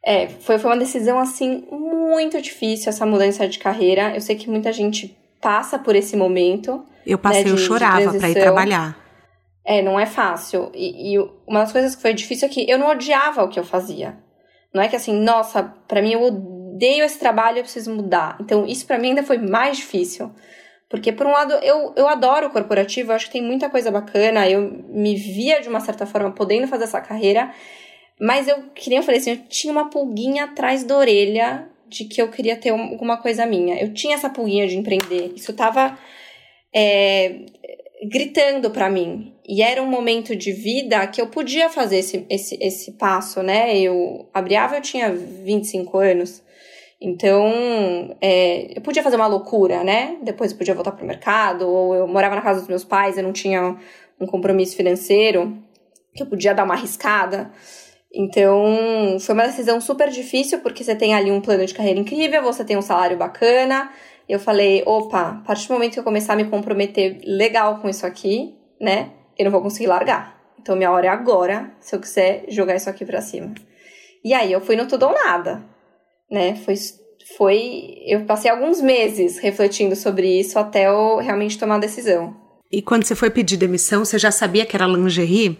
É, foi, foi uma decisão, assim, muito difícil essa mudança de carreira. Eu sei que muita gente passa por esse momento. Eu passei, né, eu de- de chorava para ir trabalhar. É, não é fácil. E, e uma das coisas que foi difícil é que eu não odiava o que eu fazia. Não é que assim, nossa, pra mim eu odeio esse trabalho, eu preciso mudar. Então, isso pra mim ainda foi mais difícil. Porque, por um lado, eu, eu adoro o corporativo, eu acho que tem muita coisa bacana, eu me via de uma certa forma podendo fazer essa carreira, mas eu, que nem eu falei assim, eu tinha uma pulguinha atrás da orelha de que eu queria ter um- alguma coisa minha. Eu tinha essa pulguinha de empreender. Isso tava é, gritando pra mim. E era um momento de vida que eu podia fazer esse, esse, esse passo, né? Eu abri a Ava, eu tinha 25 anos. Então, é, eu podia fazer uma loucura, né? Depois eu podia voltar pro mercado, ou eu morava na casa dos meus pais, eu não tinha um compromisso financeiro, que eu podia dar uma arriscada. Então, foi uma decisão super difícil, porque você tem ali um plano de carreira incrível, você tem um salário bacana. Eu falei, opa, a partir do momento que eu começar a me comprometer legal com isso aqui, né, eu não vou conseguir largar. Então, minha hora é agora, se eu quiser jogar isso aqui pra cima. E aí, eu fui no tudo ou nada, né, foi, foi, eu passei alguns meses refletindo sobre isso até eu realmente tomar a decisão. E quando você foi pedir demissão, você já sabia que era lingerie?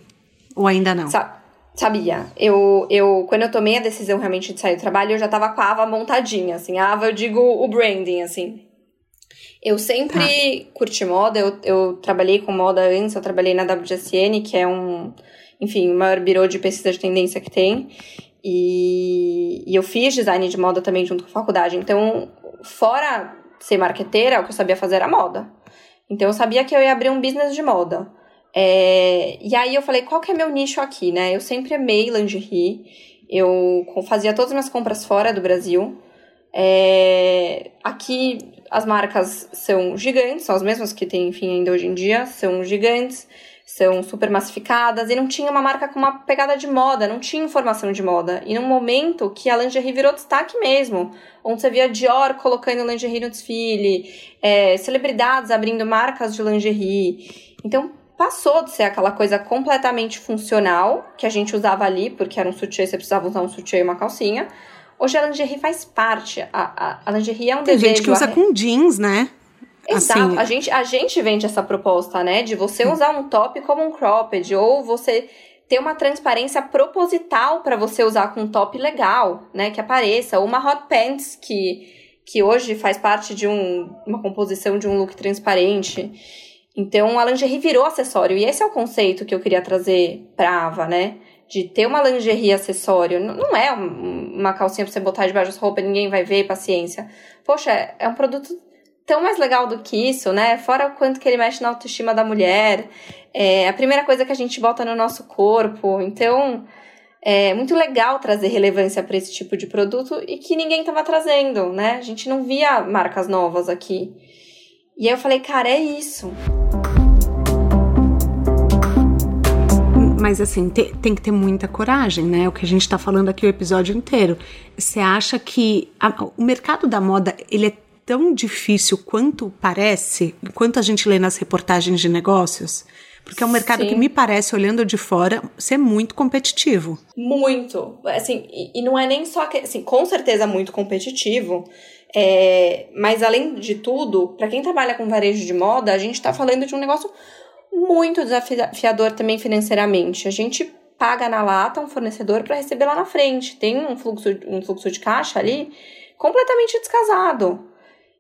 Ou ainda não? Sa sabia. Eu, eu, quando eu tomei a decisão realmente de sair do trabalho, eu já tava com a Ava montadinha, assim. A Ava, eu digo o branding, assim. Eu sempre ah. curti moda, eu, eu trabalhei com moda antes, eu trabalhei na WGSN, que é um, enfim, o maior birô de pesquisa de tendência que tem. E, e eu fiz design de moda também junto com a faculdade. Então, fora ser marqueteira, o que eu sabia fazer era moda. Então, eu sabia que eu ia abrir um business de moda. É, e aí eu falei, qual que é meu nicho aqui, né? Eu sempre amei lingerie. Eu fazia todas as minhas compras fora do Brasil. É, aqui as marcas são gigantes, são as mesmas que tem, enfim, ainda hoje em dia, são gigantes, são super massificadas, e não tinha uma marca com uma pegada de moda, não tinha informação de moda. E num momento que a lingerie virou destaque mesmo, onde você via Dior colocando lingerie no desfile, é, celebridades abrindo marcas de lingerie. Então, passou de ser aquela coisa completamente funcional que a gente usava ali, porque era um sutiã, você precisava usar um sutiã e uma calcinha. Hoje a lingerie faz parte. A, a, a lingerie é um Tem desejo. gente que usa com jeans, né? Exato. Assim... A, gente, a gente vende essa proposta, né? De você usar um top como um cropped, ou você ter uma transparência proposital para você usar com um top legal, né? Que apareça. Ou uma hot pants que, que hoje faz parte de um, uma composição de um look transparente. Então, a lingerie virou acessório. E esse é o conceito que eu queria trazer pra Ava, né? De ter uma lingerie acessório. Não é uma calcinha pra você botar debaixo das roupas, ninguém vai ver, paciência. Poxa, é um produto tão mais legal do que isso, né? Fora o quanto que ele mexe na autoestima da mulher. É a primeira coisa que a gente bota no nosso corpo. Então, é muito legal trazer relevância para esse tipo de produto e que ninguém estava trazendo, né? A gente não via marcas novas aqui. E aí eu falei, cara, é isso. Mas assim, te, tem que ter muita coragem, né? O que a gente tá falando aqui o episódio inteiro. Você acha que a, o mercado da moda, ele é tão difícil quanto parece, quanto a gente lê nas reportagens de negócios? Porque é um mercado Sim. que me parece, olhando de fora, ser muito competitivo. Muito. Assim, e, e não é nem só que, assim, com certeza muito competitivo. É, mas além de tudo, para quem trabalha com varejo de moda, a gente está falando de um negócio muito desafiador também financeiramente. A gente paga na lata um fornecedor para receber lá na frente. Tem um fluxo, um fluxo de caixa ali completamente descasado.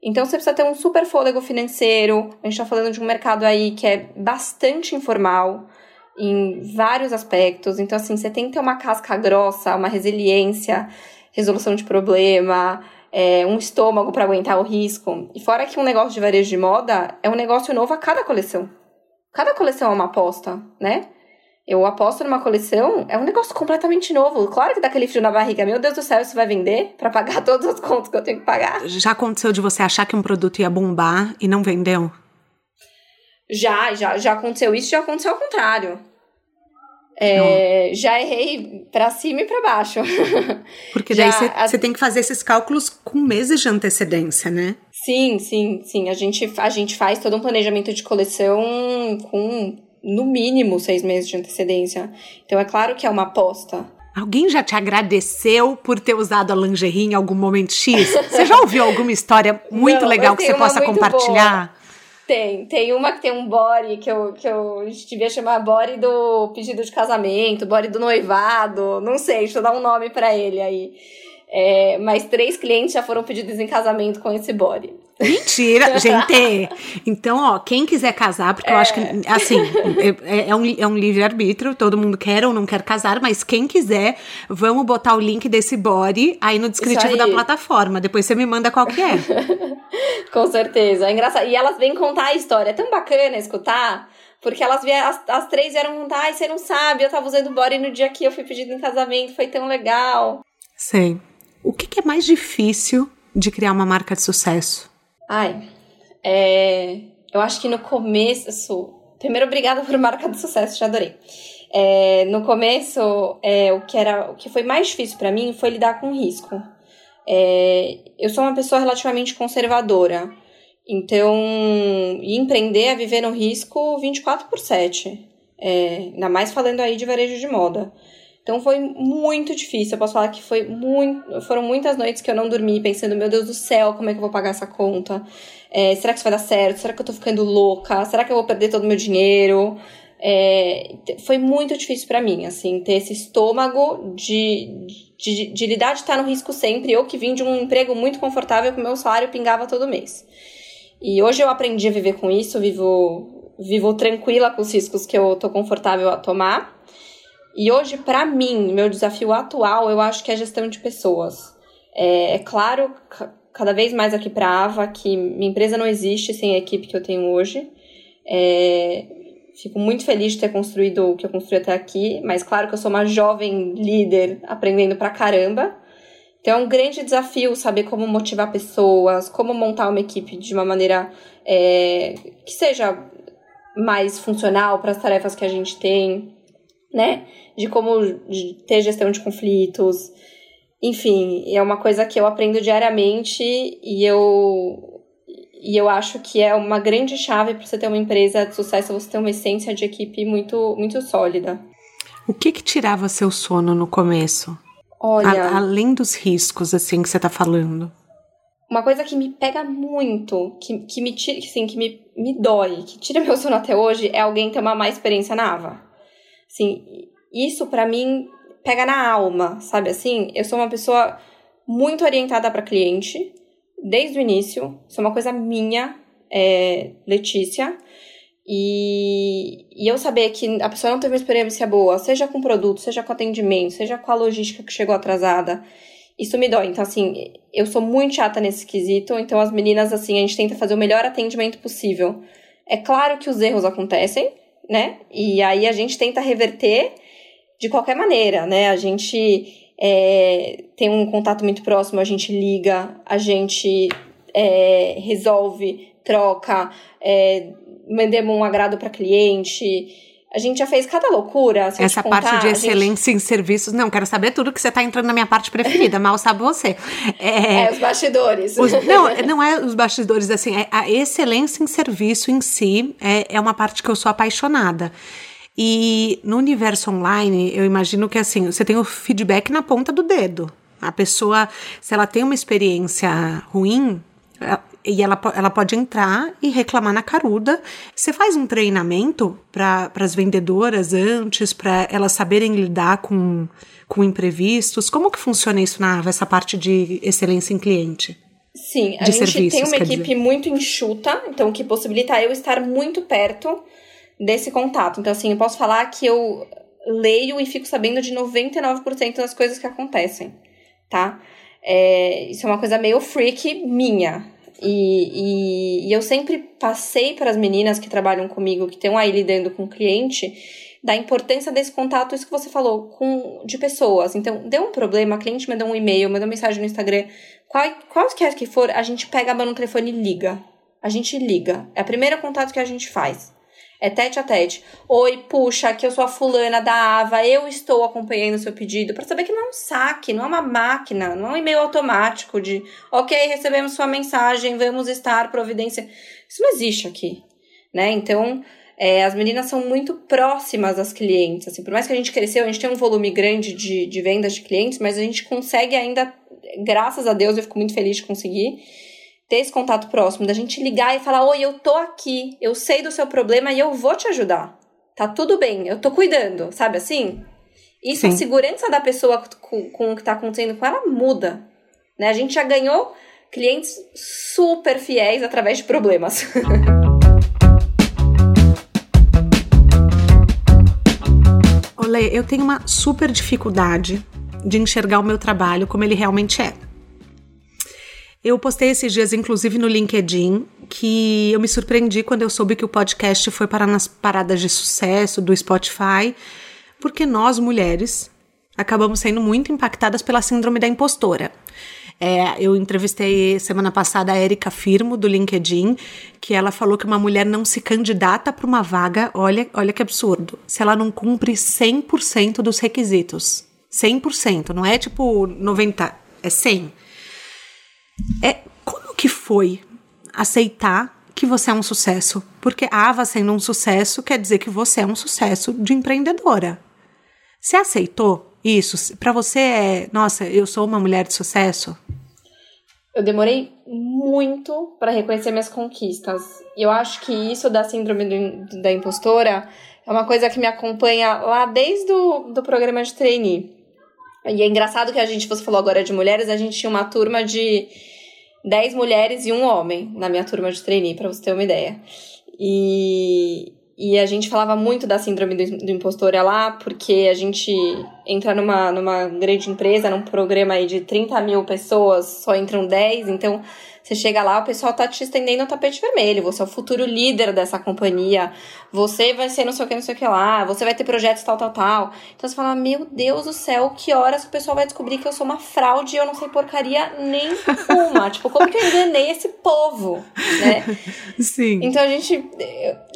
Então você precisa ter um super fôlego financeiro. A gente está falando de um mercado aí que é bastante informal em vários aspectos. Então, assim, você tem que ter uma casca grossa, uma resiliência, resolução de problema, é, um estômago para aguentar o risco. E fora que um negócio de varejo de moda é um negócio novo a cada coleção. Cada coleção é uma aposta, né? Eu aposto numa coleção, é um negócio completamente novo. Claro que dá aquele frio na barriga. Meu Deus do céu, isso vai vender para pagar (laughs) todos os contos que eu tenho que pagar. Já aconteceu de você achar que um produto ia bombar e não vendeu? Já, já, já aconteceu isso, já aconteceu ao contrário. É, já errei para cima e para baixo. Porque daí você tem que fazer esses cálculos com meses de antecedência, né? Sim, sim, sim. A gente, a gente faz todo um planejamento de coleção com, no mínimo, seis meses de antecedência. Então é claro que é uma aposta. Alguém já te agradeceu por ter usado a lingerie em algum momento X? Você já ouviu alguma história muito Não, legal que você possa compartilhar? Boa. Tem, tem uma que tem um body que eu, que eu devia chamar body do pedido de casamento, body do noivado, não sei, deixa eu dar um nome para ele aí. É, mas três clientes já foram pedidos em casamento com esse body. Mentira, (laughs) gente! Então, ó, quem quiser casar, porque é. eu acho que, assim, é, é, é um, é um livre-arbítrio, todo mundo quer ou não quer casar, mas quem quiser, vamos botar o link desse body aí no descritivo aí. da plataforma. Depois você me manda qual que é. (laughs) Com certeza, é engraçado. E elas vêm contar a história, é tão bacana escutar. Porque elas vieram, as, as três vieram contar, ai, você não sabe, eu tava usando body no dia que eu fui pedido em casamento, foi tão legal. Sei. O que, que é mais difícil de criar uma marca de sucesso? Ai, é, eu acho que no começo, primeiro, obrigada por marca do sucesso, já adorei. É, no começo, é, o que era, o que foi mais difícil para mim foi lidar com risco. É, eu sou uma pessoa relativamente conservadora, então empreender é viver no risco 24 por 7. É, ainda mais falando aí de varejo de moda. Então foi muito difícil. Eu posso falar que foi muito, foram muitas noites que eu não dormi pensando, meu Deus do céu, como é que eu vou pagar essa conta? É, será que isso vai dar certo? Será que eu tô ficando louca? Será que eu vou perder todo o meu dinheiro? É, foi muito difícil para mim, assim, ter esse estômago de, de, de lidar de estar no risco sempre. Eu que vim de um emprego muito confortável que meu salário pingava todo mês. E hoje eu aprendi a viver com isso, vivo, vivo tranquila com os riscos que eu tô confortável a tomar. E hoje, para mim, meu desafio atual, eu acho que é a gestão de pessoas. É, é claro, cada vez mais aqui para Ava, que minha empresa não existe sem a equipe que eu tenho hoje. É, Fico muito feliz de ter construído o que eu construí até aqui, mas claro que eu sou uma jovem líder aprendendo pra caramba. Então é um grande desafio saber como motivar pessoas, como montar uma equipe de uma maneira é, que seja mais funcional para as tarefas que a gente tem, né? De como ter gestão de conflitos. Enfim, é uma coisa que eu aprendo diariamente e eu e eu acho que é uma grande chave para você ter uma empresa de sucesso, você ter uma essência de equipe muito, muito sólida. O que que tirava seu sono no começo? Olha, A, além dos riscos assim que você está falando. Uma coisa que me pega muito, que, que me tira, assim, que me, me dói, que tira meu sono até hoje, é alguém ter uma má experiência na Ava. Assim, isso para mim pega na alma, sabe assim? Eu sou uma pessoa muito orientada para cliente desde o início. Isso é uma coisa minha, é, Letícia. E, e eu saber que a pessoa não teve uma experiência boa, seja com produto, seja com atendimento, seja com a logística que chegou atrasada, isso me dói. Então, assim, eu sou muito chata nesse quesito. Então, as meninas, assim, a gente tenta fazer o melhor atendimento possível. É claro que os erros acontecem, né? E aí a gente tenta reverter de qualquer maneira, né? A gente é, tem um contato muito próximo, a gente liga, a gente é, resolve, troca, é, mandamos um agrado para cliente. A gente já fez cada loucura. Essa contar, parte de excelência gente... em serviços, não, quero saber tudo que você está entrando na minha parte preferida, mal sabe você. É, é os bastidores. Os, não, não é os bastidores, assim, é a excelência em serviço em si é, é uma parte que eu sou apaixonada. E no universo online, eu imagino que assim, você tem o feedback na ponta do dedo. A pessoa, se ela tem uma experiência ruim, é, e ela, ela pode entrar e reclamar na caruda. Você faz um treinamento para as vendedoras antes, para elas saberem lidar com, com imprevistos. Como que funciona isso na essa parte de excelência em cliente? Sim, a gente tem uma equipe dizer. muito enxuta, então que possibilita eu estar muito perto desse contato. Então, assim, eu posso falar que eu leio e fico sabendo de 99% das coisas que acontecem, tá? É, isso é uma coisa meio freak minha. E, e, e eu sempre passei para as meninas que trabalham comigo, que estão aí lidando com o cliente, da importância desse contato, isso que você falou, com de pessoas. Então, deu um problema, a cliente mandou um e-mail, mandou mensagem no Instagram, qual, qualquer que for, a gente pega a mão no telefone e liga. A gente liga. É o primeiro contato que a gente faz. É tete a tete. Oi, puxa, aqui eu sou a fulana da Ava, eu estou acompanhando o seu pedido. para saber que não é um saque, não é uma máquina, não é um e-mail automático de ok, recebemos sua mensagem, vamos estar providência. Isso não existe aqui, né? Então, é, as meninas são muito próximas das clientes. Assim, por mais que a gente cresceu, a gente tem um volume grande de, de vendas de clientes, mas a gente consegue ainda, graças a Deus, eu fico muito feliz de conseguir ter esse contato próximo, da gente ligar e falar: Oi, eu tô aqui, eu sei do seu problema e eu vou te ajudar. Tá tudo bem, eu tô cuidando, sabe assim? Isso, Sim. a segurança da pessoa com, com o que tá acontecendo com ela muda. Né? A gente já ganhou clientes super fiéis através de problemas. (laughs) Olê, eu tenho uma super dificuldade de enxergar o meu trabalho como ele realmente é. Eu postei esses dias, inclusive, no LinkedIn, que eu me surpreendi quando eu soube que o podcast foi parar nas paradas de sucesso do Spotify, porque nós, mulheres, acabamos sendo muito impactadas pela síndrome da impostora. É, eu entrevistei semana passada a Erika Firmo, do LinkedIn, que ela falou que uma mulher não se candidata para uma vaga, olha, olha que absurdo, se ela não cumpre 100% dos requisitos. 100%, não é tipo 90%, é 100%. É, como que foi aceitar que você é um sucesso? Porque a Ava sendo um sucesso quer dizer que você é um sucesso de empreendedora. Você aceitou isso? Para você é, nossa, eu sou uma mulher de sucesso? Eu demorei muito para reconhecer minhas conquistas. E eu acho que isso da síndrome do, da impostora é uma coisa que me acompanha lá desde o do programa de trainee. E é engraçado que a gente, você falou agora de mulheres, a gente tinha uma turma de 10 mulheres e um homem na minha turma de trainee, para você ter uma ideia. E, e a gente falava muito da síndrome do, do impostor lá, porque a gente entra numa, numa grande empresa, num programa aí de 30 mil pessoas, só entram 10, então você chega lá, o pessoal tá te estendendo o tapete vermelho. Você é o futuro líder dessa companhia. Você vai ser não sei o que, não sei o que lá. Você vai ter projetos tal, tal, tal. Então você fala, meu Deus do céu, que horas o pessoal vai descobrir que eu sou uma fraude e eu não sei porcaria nenhuma. tipo, como que eu enganei esse povo, né? (laughs) Sim. Então a gente...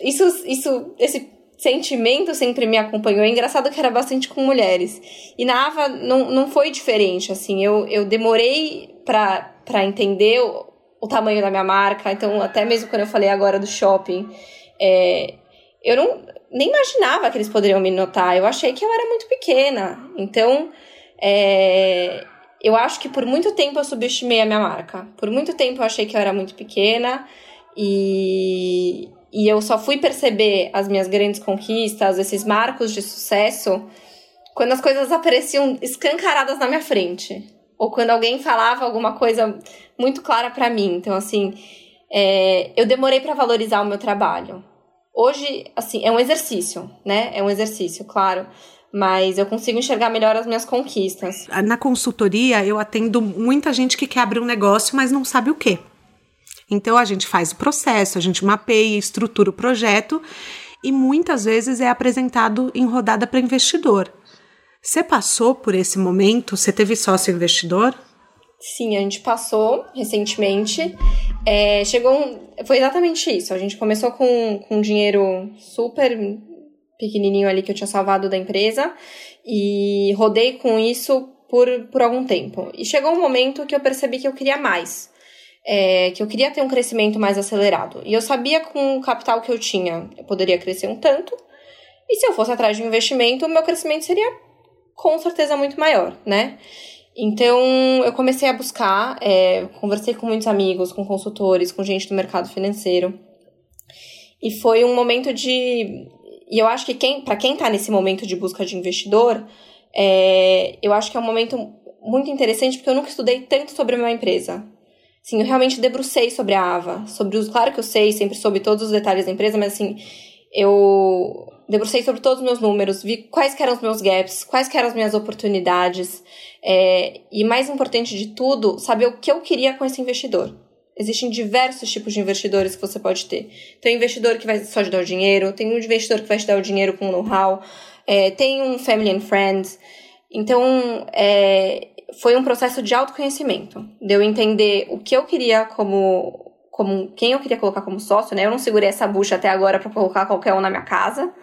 Isso, isso, esse sentimento sempre me acompanhou. É engraçado que era bastante com mulheres. E na Ava não, não foi diferente, assim. Eu, eu demorei para entender o tamanho da minha marca. Então, até mesmo quando eu falei agora do shopping, é, eu não nem imaginava que eles poderiam me notar. Eu achei que eu era muito pequena. Então, é, eu acho que por muito tempo eu subestimei a minha marca. Por muito tempo eu achei que eu era muito pequena e, e eu só fui perceber as minhas grandes conquistas, esses marcos de sucesso, quando as coisas apareciam escancaradas na minha frente ou quando alguém falava alguma coisa muito clara para mim. Então, assim, é, eu demorei para valorizar o meu trabalho. Hoje, assim, é um exercício, né? É um exercício, claro. Mas eu consigo enxergar melhor as minhas conquistas. Na consultoria, eu atendo muita gente que quer abrir um negócio, mas não sabe o quê. Então, a gente faz o processo, a gente mapeia, estrutura o projeto e muitas vezes é apresentado em rodada para investidor. Você passou por esse momento? Você teve sócio investidor? Sim, a gente passou recentemente. É, chegou um, foi exatamente isso. A gente começou com, com um dinheiro super pequenininho ali que eu tinha salvado da empresa e rodei com isso por, por algum tempo. E chegou um momento que eu percebi que eu queria mais. É, que eu queria ter um crescimento mais acelerado. E eu sabia com o capital que eu tinha, eu poderia crescer um tanto. E se eu fosse atrás de um investimento, o meu crescimento seria com certeza muito maior, né? Então, eu comecei a buscar, é, conversei com muitos amigos, com consultores, com gente do mercado financeiro. E foi um momento de. E eu acho que quem, para quem está nesse momento de busca de investidor, é, eu acho que é um momento muito interessante, porque eu nunca estudei tanto sobre a minha empresa. Sim, eu realmente debrucei sobre a Ava, sobre os. Claro que eu sei, sempre soube todos os detalhes da empresa, mas assim, eu debrucei sobre todos os meus números, vi quais eram os meus gaps, quais eram as minhas oportunidades. É, e mais importante de tudo, saber o que eu queria com esse investidor. Existem diversos tipos de investidores que você pode ter. Tem um investidor que vai só te dar o dinheiro, tem um investidor que vai te dar o dinheiro com know-how, é, tem um family and friends. Então, é, foi um processo de autoconhecimento, de eu entender o que eu queria como como quem eu queria colocar como sócio, né? Eu não segurei essa bucha até agora para colocar qualquer um na minha casa.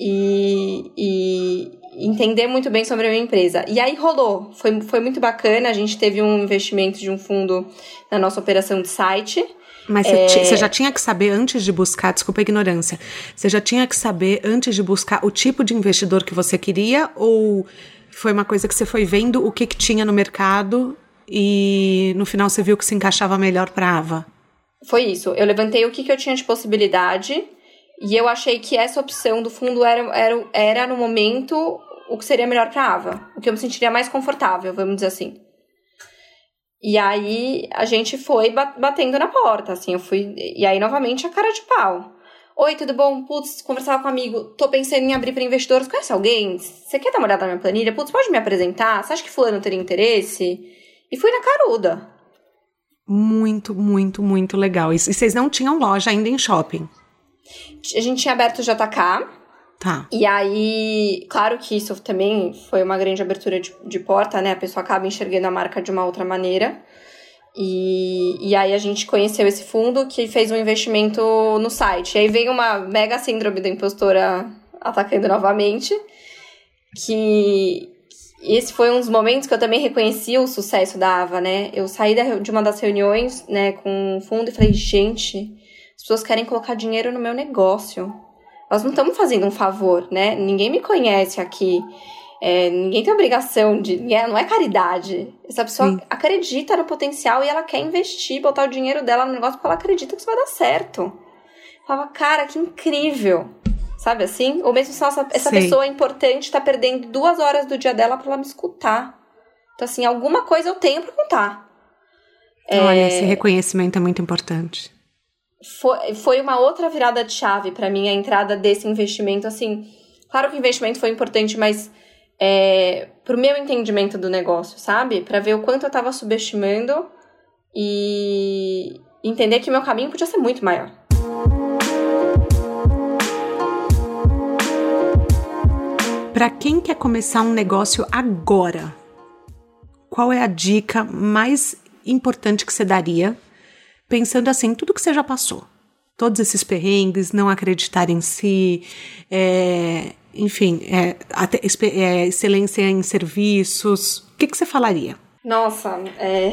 E, e, entender muito bem sobre a minha empresa. E aí rolou, foi, foi muito bacana. A gente teve um investimento de um fundo na nossa operação de site. Mas você é... já tinha que saber antes de buscar, desculpa a ignorância, você já tinha que saber antes de buscar o tipo de investidor que você queria ou foi uma coisa que você foi vendo o que, que tinha no mercado e no final você viu que se encaixava melhor para a Ava? Foi isso. Eu levantei o que, que eu tinha de possibilidade e eu achei que essa opção do fundo era, era, era no momento o que seria melhor para Ava, o que eu me sentiria mais confortável, vamos dizer assim. E aí a gente foi batendo na porta, assim, eu fui. E aí, novamente, a cara de pau. Oi, tudo bom? Putz, conversava com um amigo, tô pensando em abrir para investidores. Conhece alguém? Você quer dar uma olhada na minha planilha? Putz, pode me apresentar? Você acha que fulano teria interesse? E fui na caruda. Muito, muito, muito legal. E vocês não tinham loja ainda em shopping? A gente tinha aberto o JK, Tá. E aí, claro que isso também foi uma grande abertura de, de porta, né? A pessoa acaba enxergando a marca de uma outra maneira. E, e aí a gente conheceu esse fundo que fez um investimento no site. E aí veio uma mega síndrome da impostora atacando novamente. Que esse foi um dos momentos que eu também reconheci o sucesso da Ava, né? Eu saí de uma das reuniões, né, com o fundo e falei, gente, as pessoas querem colocar dinheiro no meu negócio. Nós não estamos fazendo um favor, né? Ninguém me conhece aqui. É, ninguém tem obrigação de. Não é caridade. Essa pessoa Sim. acredita no potencial e ela quer investir, botar o dinheiro dela no negócio porque ela acredita que isso vai dar certo. Eu falava, cara, que incrível. Sabe assim? Ou mesmo se essa, pessoa é importante tá perdendo duas horas do dia dela para ela me escutar. Então, assim, alguma coisa eu tenho para contar. Olha, é... esse reconhecimento é muito importante foi, foi uma outra virada de chave para mim a entrada desse investimento. Assim, claro que o investimento foi importante, mas é, pro meu entendimento do negócio, sabe? Para ver o quanto eu tava subestimando e entender que meu caminho podia ser muito maior. Para quem quer começar um negócio agora, qual é a dica mais importante que você daria pensando assim, tudo que você já passou. Todos esses perrengues, não acreditar em si, é, enfim, é, até, é, excelência em serviços. O que, que você falaria? Nossa, é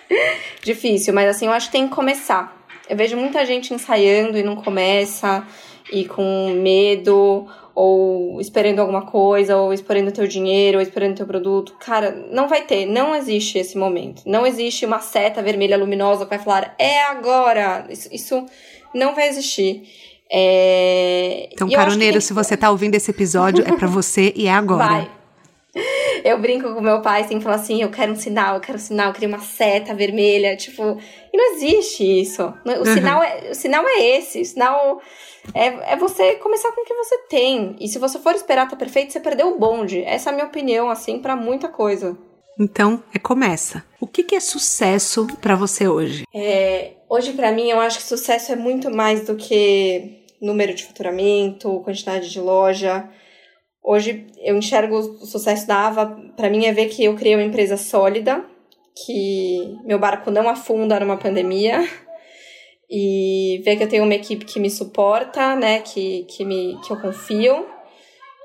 (laughs) difícil, mas assim, eu acho que tem que começar. Eu vejo muita gente ensaiando e não começa, e com medo, ou esperando alguma coisa, ou esperando teu dinheiro, ou esperando teu produto. Cara, não vai ter, não existe esse momento. Não existe uma seta vermelha luminosa que vai falar, é agora. Isso, isso não vai existir. É... Então, caroneiro, que... se você tá ouvindo esse episódio, é para você e é agora. Vai. Eu brinco com meu pai, sempre falo assim, eu quero um sinal, eu quero um sinal, eu queria uma seta vermelha, tipo, e não existe isso. O, uhum. sinal, é, o sinal é esse, o sinal é, é você começar com o que você tem. E se você for esperar tá perfeito, você perdeu o bonde. Essa é a minha opinião, assim, para muita coisa. Então, é começa. O que, que é sucesso para você hoje? É, hoje, para mim, eu acho que sucesso é muito mais do que número de faturamento, quantidade de loja. Hoje, eu enxergo o sucesso da Ava, para mim, é ver que eu criei uma empresa sólida, que meu barco não afunda numa pandemia e ver que eu tenho uma equipe que me suporta, né, que, que, me, que eu confio.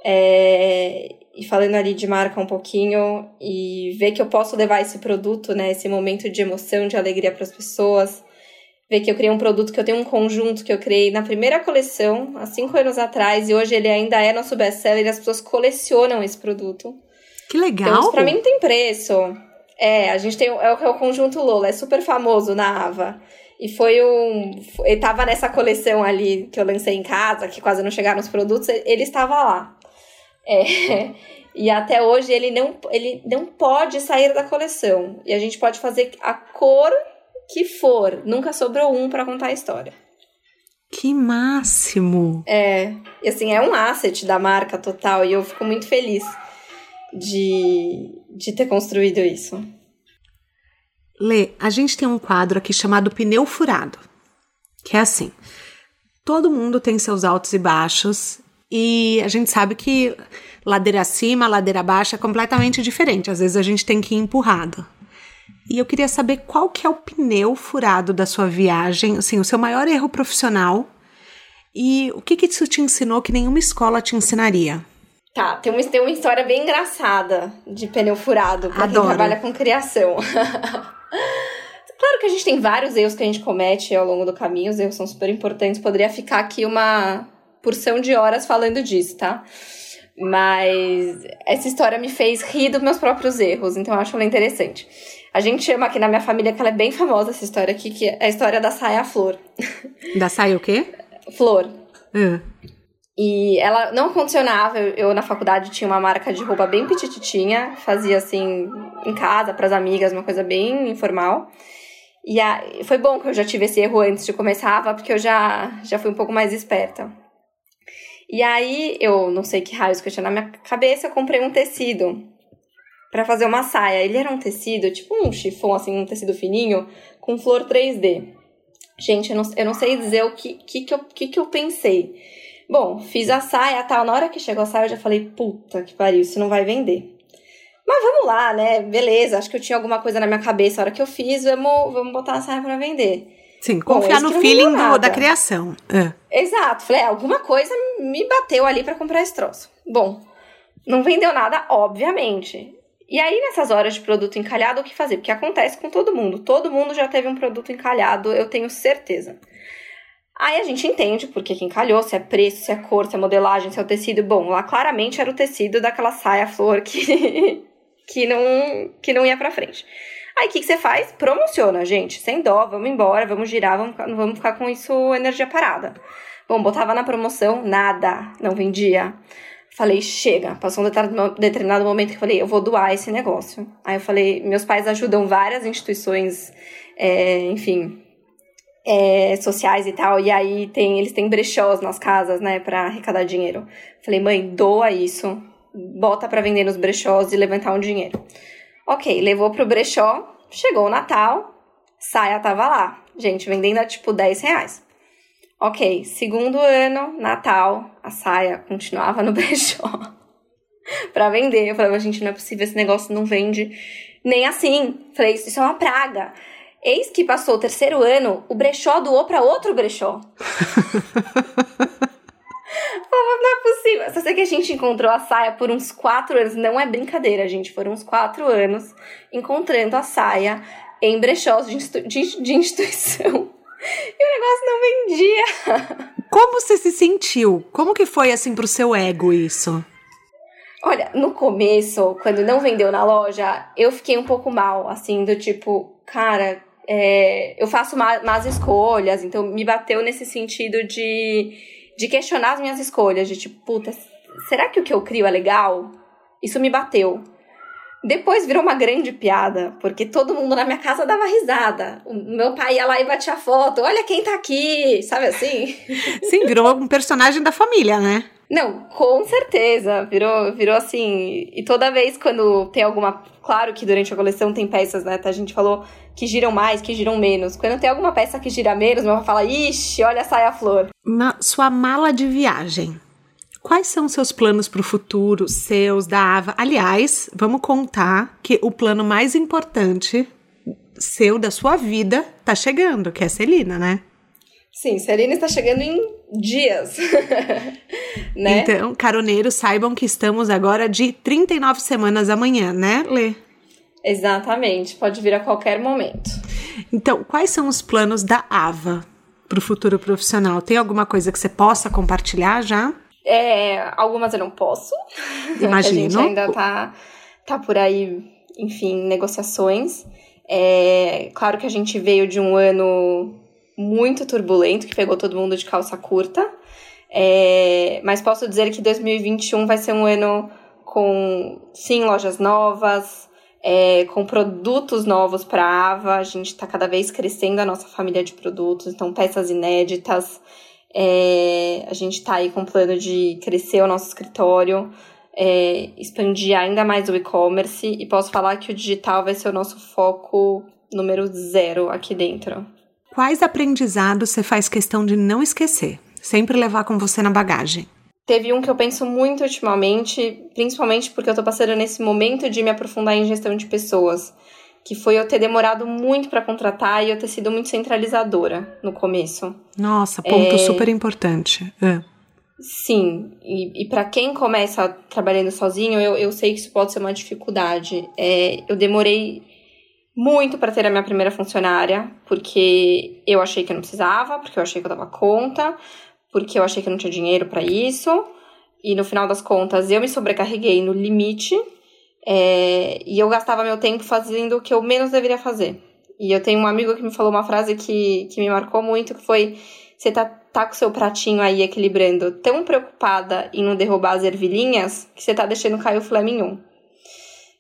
É, e falando ali de marca um pouquinho e ver que eu posso levar esse produto, né, esse momento de emoção, de alegria para as pessoas. Ver que eu criei um produto, que eu tenho um conjunto que eu criei na primeira coleção, há cinco anos atrás, e hoje ele ainda é nosso best-seller e as pessoas colecionam esse produto. Que legal! Então, isso pra mim não tem preço. É, a gente tem é o, é o conjunto Lola, é super famoso na Ava. E foi um. Ele tava nessa coleção ali que eu lancei em casa, que quase não chegaram os produtos, ele estava lá. É, (laughs) e até hoje ele não, ele não pode sair da coleção. E a gente pode fazer a cor que for. Nunca sobrou um para contar a história. Que máximo! É, e assim, é um asset da marca total. E eu fico muito feliz de, de ter construído isso. Lê, a gente tem um quadro aqui chamado Pneu Furado, que é assim: todo mundo tem seus altos e baixos, e a gente sabe que ladeira acima, ladeira baixa é completamente diferente. Às vezes a gente tem que ir empurrado. E eu queria saber qual que é o pneu furado da sua viagem, assim, o seu maior erro profissional e o que que isso te ensinou que nenhuma escola te ensinaria. Tá, tem uma, tem uma história bem engraçada de pneu furado pra Adoro. quem trabalha com criação. (laughs) Claro que a gente tem vários erros que a gente comete ao longo do caminho, os erros são super importantes. Poderia ficar aqui uma porção de horas falando disso, tá? Mas essa história me fez rir dos meus próprios erros, então eu acho ela interessante. A gente chama aqui na minha família que ela é bem famosa, essa história aqui, que é a história da saia flor. Da saia o quê? Flor. Uh. E ela não funcionava. Eu, eu, na faculdade tinha uma marca de roupa bem petititinha, fazia assim em casa para as amigas, uma coisa bem informal. E a, foi bom que eu já tive esse erro antes de começar, porque eu já já fui um pouco mais esperta. E aí eu não sei que raios que eu tinha na minha cabeça, eu comprei um tecido para fazer uma saia. Ele era um tecido, tipo um chifão assim, um tecido fininho com flor 3D. Gente, eu não, eu não sei dizer o que, que, que, eu, que, que eu pensei. Bom, fiz a saia tal. Na hora que chegou a saia, eu já falei, puta que pariu, isso não vai vender. Mas vamos lá, né? Beleza, acho que eu tinha alguma coisa na minha cabeça a hora que eu fiz, vamos, vamos botar a saia pra vender. Sim, confiar Bom, no feeling do, da criação. É. Exato. Falei, é, alguma coisa me bateu ali para comprar esse troço. Bom, não vendeu nada, obviamente. E aí, nessas horas de produto encalhado, o que fazer? Porque acontece com todo mundo. Todo mundo já teve um produto encalhado, eu tenho certeza. Aí a gente entende por que, encalhou, se é preço, se é cor, se é modelagem, se é o tecido. Bom, lá claramente era o tecido daquela saia flor que, (laughs) que, não, que não ia pra frente. Aí o que, que você faz? Promociona, gente, sem dó, vamos embora, vamos girar, vamos, vamos ficar com isso energia parada. Bom, botava na promoção, nada, não vendia. Falei, chega. Passou um determinado momento que eu falei, eu vou doar esse negócio. Aí eu falei, meus pais ajudam várias instituições, é, enfim, é, sociais e tal. E aí tem, eles têm brechós nas casas, né, para arrecadar dinheiro. Falei, mãe, doa isso, bota para vender nos brechós e levantar um dinheiro. Ok, levou pro brechó, chegou o Natal, saia tava lá. Gente, vendendo a tipo 10 reais. Ok, segundo ano, Natal, a saia continuava no (laughs) brechó para vender. Eu falei, gente, não é possível, esse negócio não vende nem assim. Falei, isso é uma praga. Eis que passou o terceiro ano, o brechó doou para outro brechó. (laughs) não é possível. Só sei que a gente encontrou a saia por uns quatro anos. Não é brincadeira, gente. Foram uns quatro anos encontrando a saia em brechós de, de, de instituição. (laughs) E o negócio não vendia. (laughs) Como você se sentiu? Como que foi assim pro seu ego isso? Olha, no começo, quando não vendeu na loja, eu fiquei um pouco mal, assim, do tipo, cara, é, eu faço más escolhas, então me bateu nesse sentido de, de questionar as minhas escolhas, de tipo, puta, será que o que eu crio é legal? Isso me bateu. Depois virou uma grande piada, porque todo mundo na minha casa dava risada. O meu pai ia lá e batia foto. Olha quem tá aqui, sabe assim? Sim, virou um personagem da família, né? Não, com certeza. Virou, virou assim. E toda vez quando tem alguma. Claro que durante a coleção tem peças, né? A gente falou que giram mais, que giram menos. Quando tem alguma peça que gira menos, meu fala: ixi, olha a saia flor. Na sua mala de viagem. Quais são seus planos para o futuro, seus, da Ava? Aliás, vamos contar que o plano mais importante seu, da sua vida, tá chegando, que é a Celina, né? Sim, Celina está chegando em dias. (laughs) né? Então, caroneiros, saibam que estamos agora de 39 semanas amanhã, né, Lê? Exatamente, pode vir a qualquer momento. Então, quais são os planos da Ava para o futuro profissional? Tem alguma coisa que você possa compartilhar já? É, algumas eu não posso. (laughs) Imagino. a gente ainda tá, tá por aí, enfim, negociações. É, claro que a gente veio de um ano muito turbulento, que pegou todo mundo de calça curta. É, mas posso dizer que 2021 vai ser um ano com, sim, lojas novas, é, com produtos novos para a Ava. A gente está cada vez crescendo a nossa família de produtos, então peças inéditas, é, a gente está aí com o plano de crescer o nosso escritório, é, expandir ainda mais o e-commerce e posso falar que o digital vai ser o nosso foco número zero aqui dentro. Quais aprendizados você faz questão de não esquecer? Sempre levar com você na bagagem? Teve um que eu penso muito ultimamente, principalmente porque eu estou passando nesse momento de me aprofundar em gestão de pessoas que foi eu ter demorado muito para contratar e eu ter sido muito centralizadora no começo. Nossa, ponto é... super importante. É. Sim, e, e para quem começa trabalhando sozinho, eu, eu sei que isso pode ser uma dificuldade. É, eu demorei muito para ter a minha primeira funcionária, porque eu achei que eu não precisava, porque eu achei que eu dava conta, porque eu achei que eu não tinha dinheiro para isso. E no final das contas, eu me sobrecarreguei no limite é, e eu gastava meu tempo fazendo o que eu menos deveria fazer. E eu tenho um amigo que me falou uma frase que, que me marcou muito, que foi você tá, tá com seu pratinho aí equilibrando, tão preocupada em não derrubar as ervilhinhas, que você tá deixando cair o filé mignon.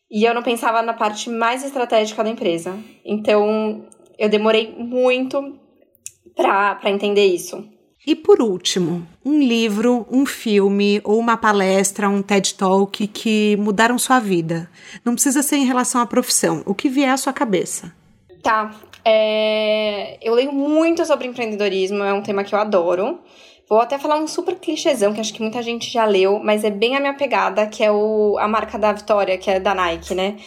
E eu não pensava na parte mais estratégica da empresa. Então, eu demorei muito para entender isso. E por último, um livro, um filme ou uma palestra, um TED Talk que mudaram sua vida. Não precisa ser em relação à profissão, o que vier à sua cabeça. Tá. É... Eu leio muito sobre empreendedorismo, é um tema que eu adoro. Vou até falar um super clichêzão, que acho que muita gente já leu, mas é bem a minha pegada, que é o, a marca da Vitória, que é da Nike, né?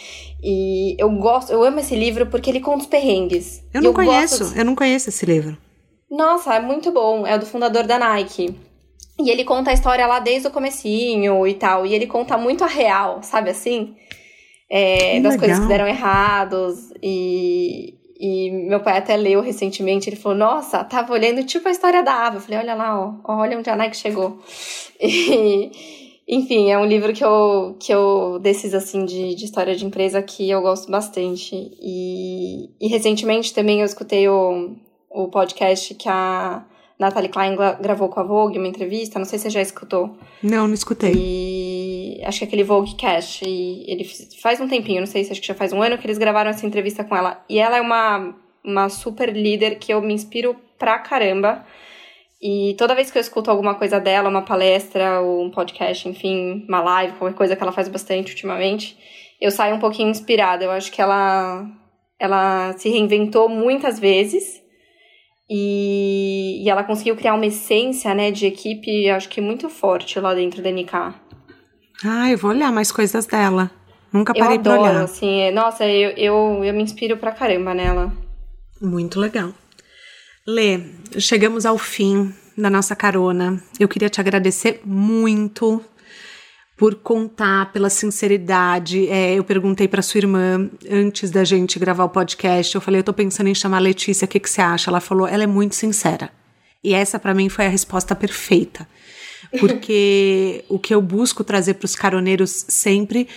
E eu gosto, eu amo esse livro porque ele conta os perrengues. Eu não eu conheço, eu não conheço esse livro. Nossa, é muito bom. É do fundador da Nike. E ele conta a história lá desde o comecinho e tal. E ele conta muito a real, sabe assim? É, das legal. coisas que deram errados. E, e meu pai até leu recentemente. Ele falou: Nossa, tava olhando tipo a história da Ava. Eu falei: Olha lá, ó, olha onde a Nike chegou. (laughs) E, enfim, é um livro que eu, que eu desses assim de, de história de empresa que eu gosto bastante. E, e recentemente também eu escutei o, o podcast que a Natalie Klein gravou com a Vogue, uma entrevista, não sei se você já escutou. Não, não escutei. E acho que é aquele Vogue Cash, e ele faz um tempinho, não sei se acho que já faz um ano que eles gravaram essa entrevista com ela. E ela é uma, uma super líder que eu me inspiro pra caramba. E toda vez que eu escuto alguma coisa dela, uma palestra, ou um podcast, enfim, uma live, qualquer coisa que ela faz bastante ultimamente, eu saio um pouquinho inspirada. Eu acho que ela, ela se reinventou muitas vezes e, e ela conseguiu criar uma essência, né, de equipe, acho que muito forte lá dentro da NK. Ah, eu vou olhar mais coisas dela. Nunca parei eu adoro, pra olhar. assim, é, nossa, eu, eu, eu me inspiro pra caramba nela. Muito legal. Lê, chegamos ao fim da nossa carona. Eu queria te agradecer muito por contar, pela sinceridade. É, eu perguntei para sua irmã antes da gente gravar o podcast. Eu falei, eu tô pensando em chamar a Letícia, o que, que você acha? Ela falou, ela é muito sincera. E essa para mim foi a resposta perfeita. Porque o que eu busco trazer para os caroneiros sempre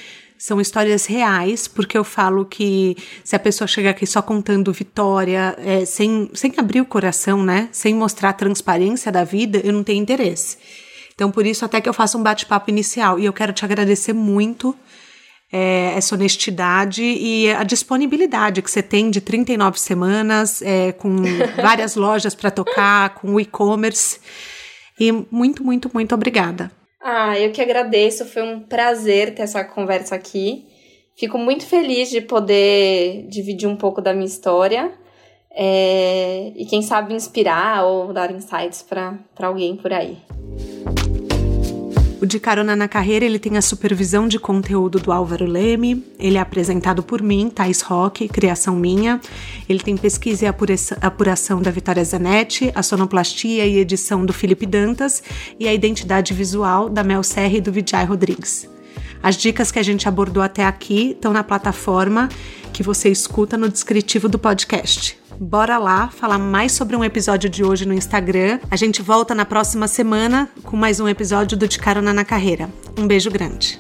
são histórias reais, porque eu falo que se a pessoa chegar aqui só contando vitória, é, sem, sem abrir o coração, né? Sem mostrar a transparência da vida, eu não tenho interesse. Então, por isso, até que eu faço um bate-papo inicial. E eu quero te agradecer muito é, essa honestidade e a disponibilidade que você tem de 39 semanas, é, com (laughs) várias lojas para tocar, com o e-commerce. E muito, muito, muito obrigada. Ah, eu que agradeço. Foi um prazer ter essa conversa aqui. Fico muito feliz de poder dividir um pouco da minha história. É, e quem sabe inspirar ou dar insights para alguém por aí. O De Carona na Carreira ele tem a supervisão de conteúdo do Álvaro Leme, ele é apresentado por mim, Thais Roque, criação minha. Ele tem pesquisa e apuração da Vitória Zanetti, a sonoplastia e edição do Felipe Dantas e a identidade visual da Mel Serra e do Vijay Rodrigues. As dicas que a gente abordou até aqui estão na plataforma que você escuta no descritivo do podcast. Bora lá falar mais sobre um episódio de hoje no Instagram. A gente volta na próxima semana com mais um episódio do De Carona na Carreira. Um beijo grande.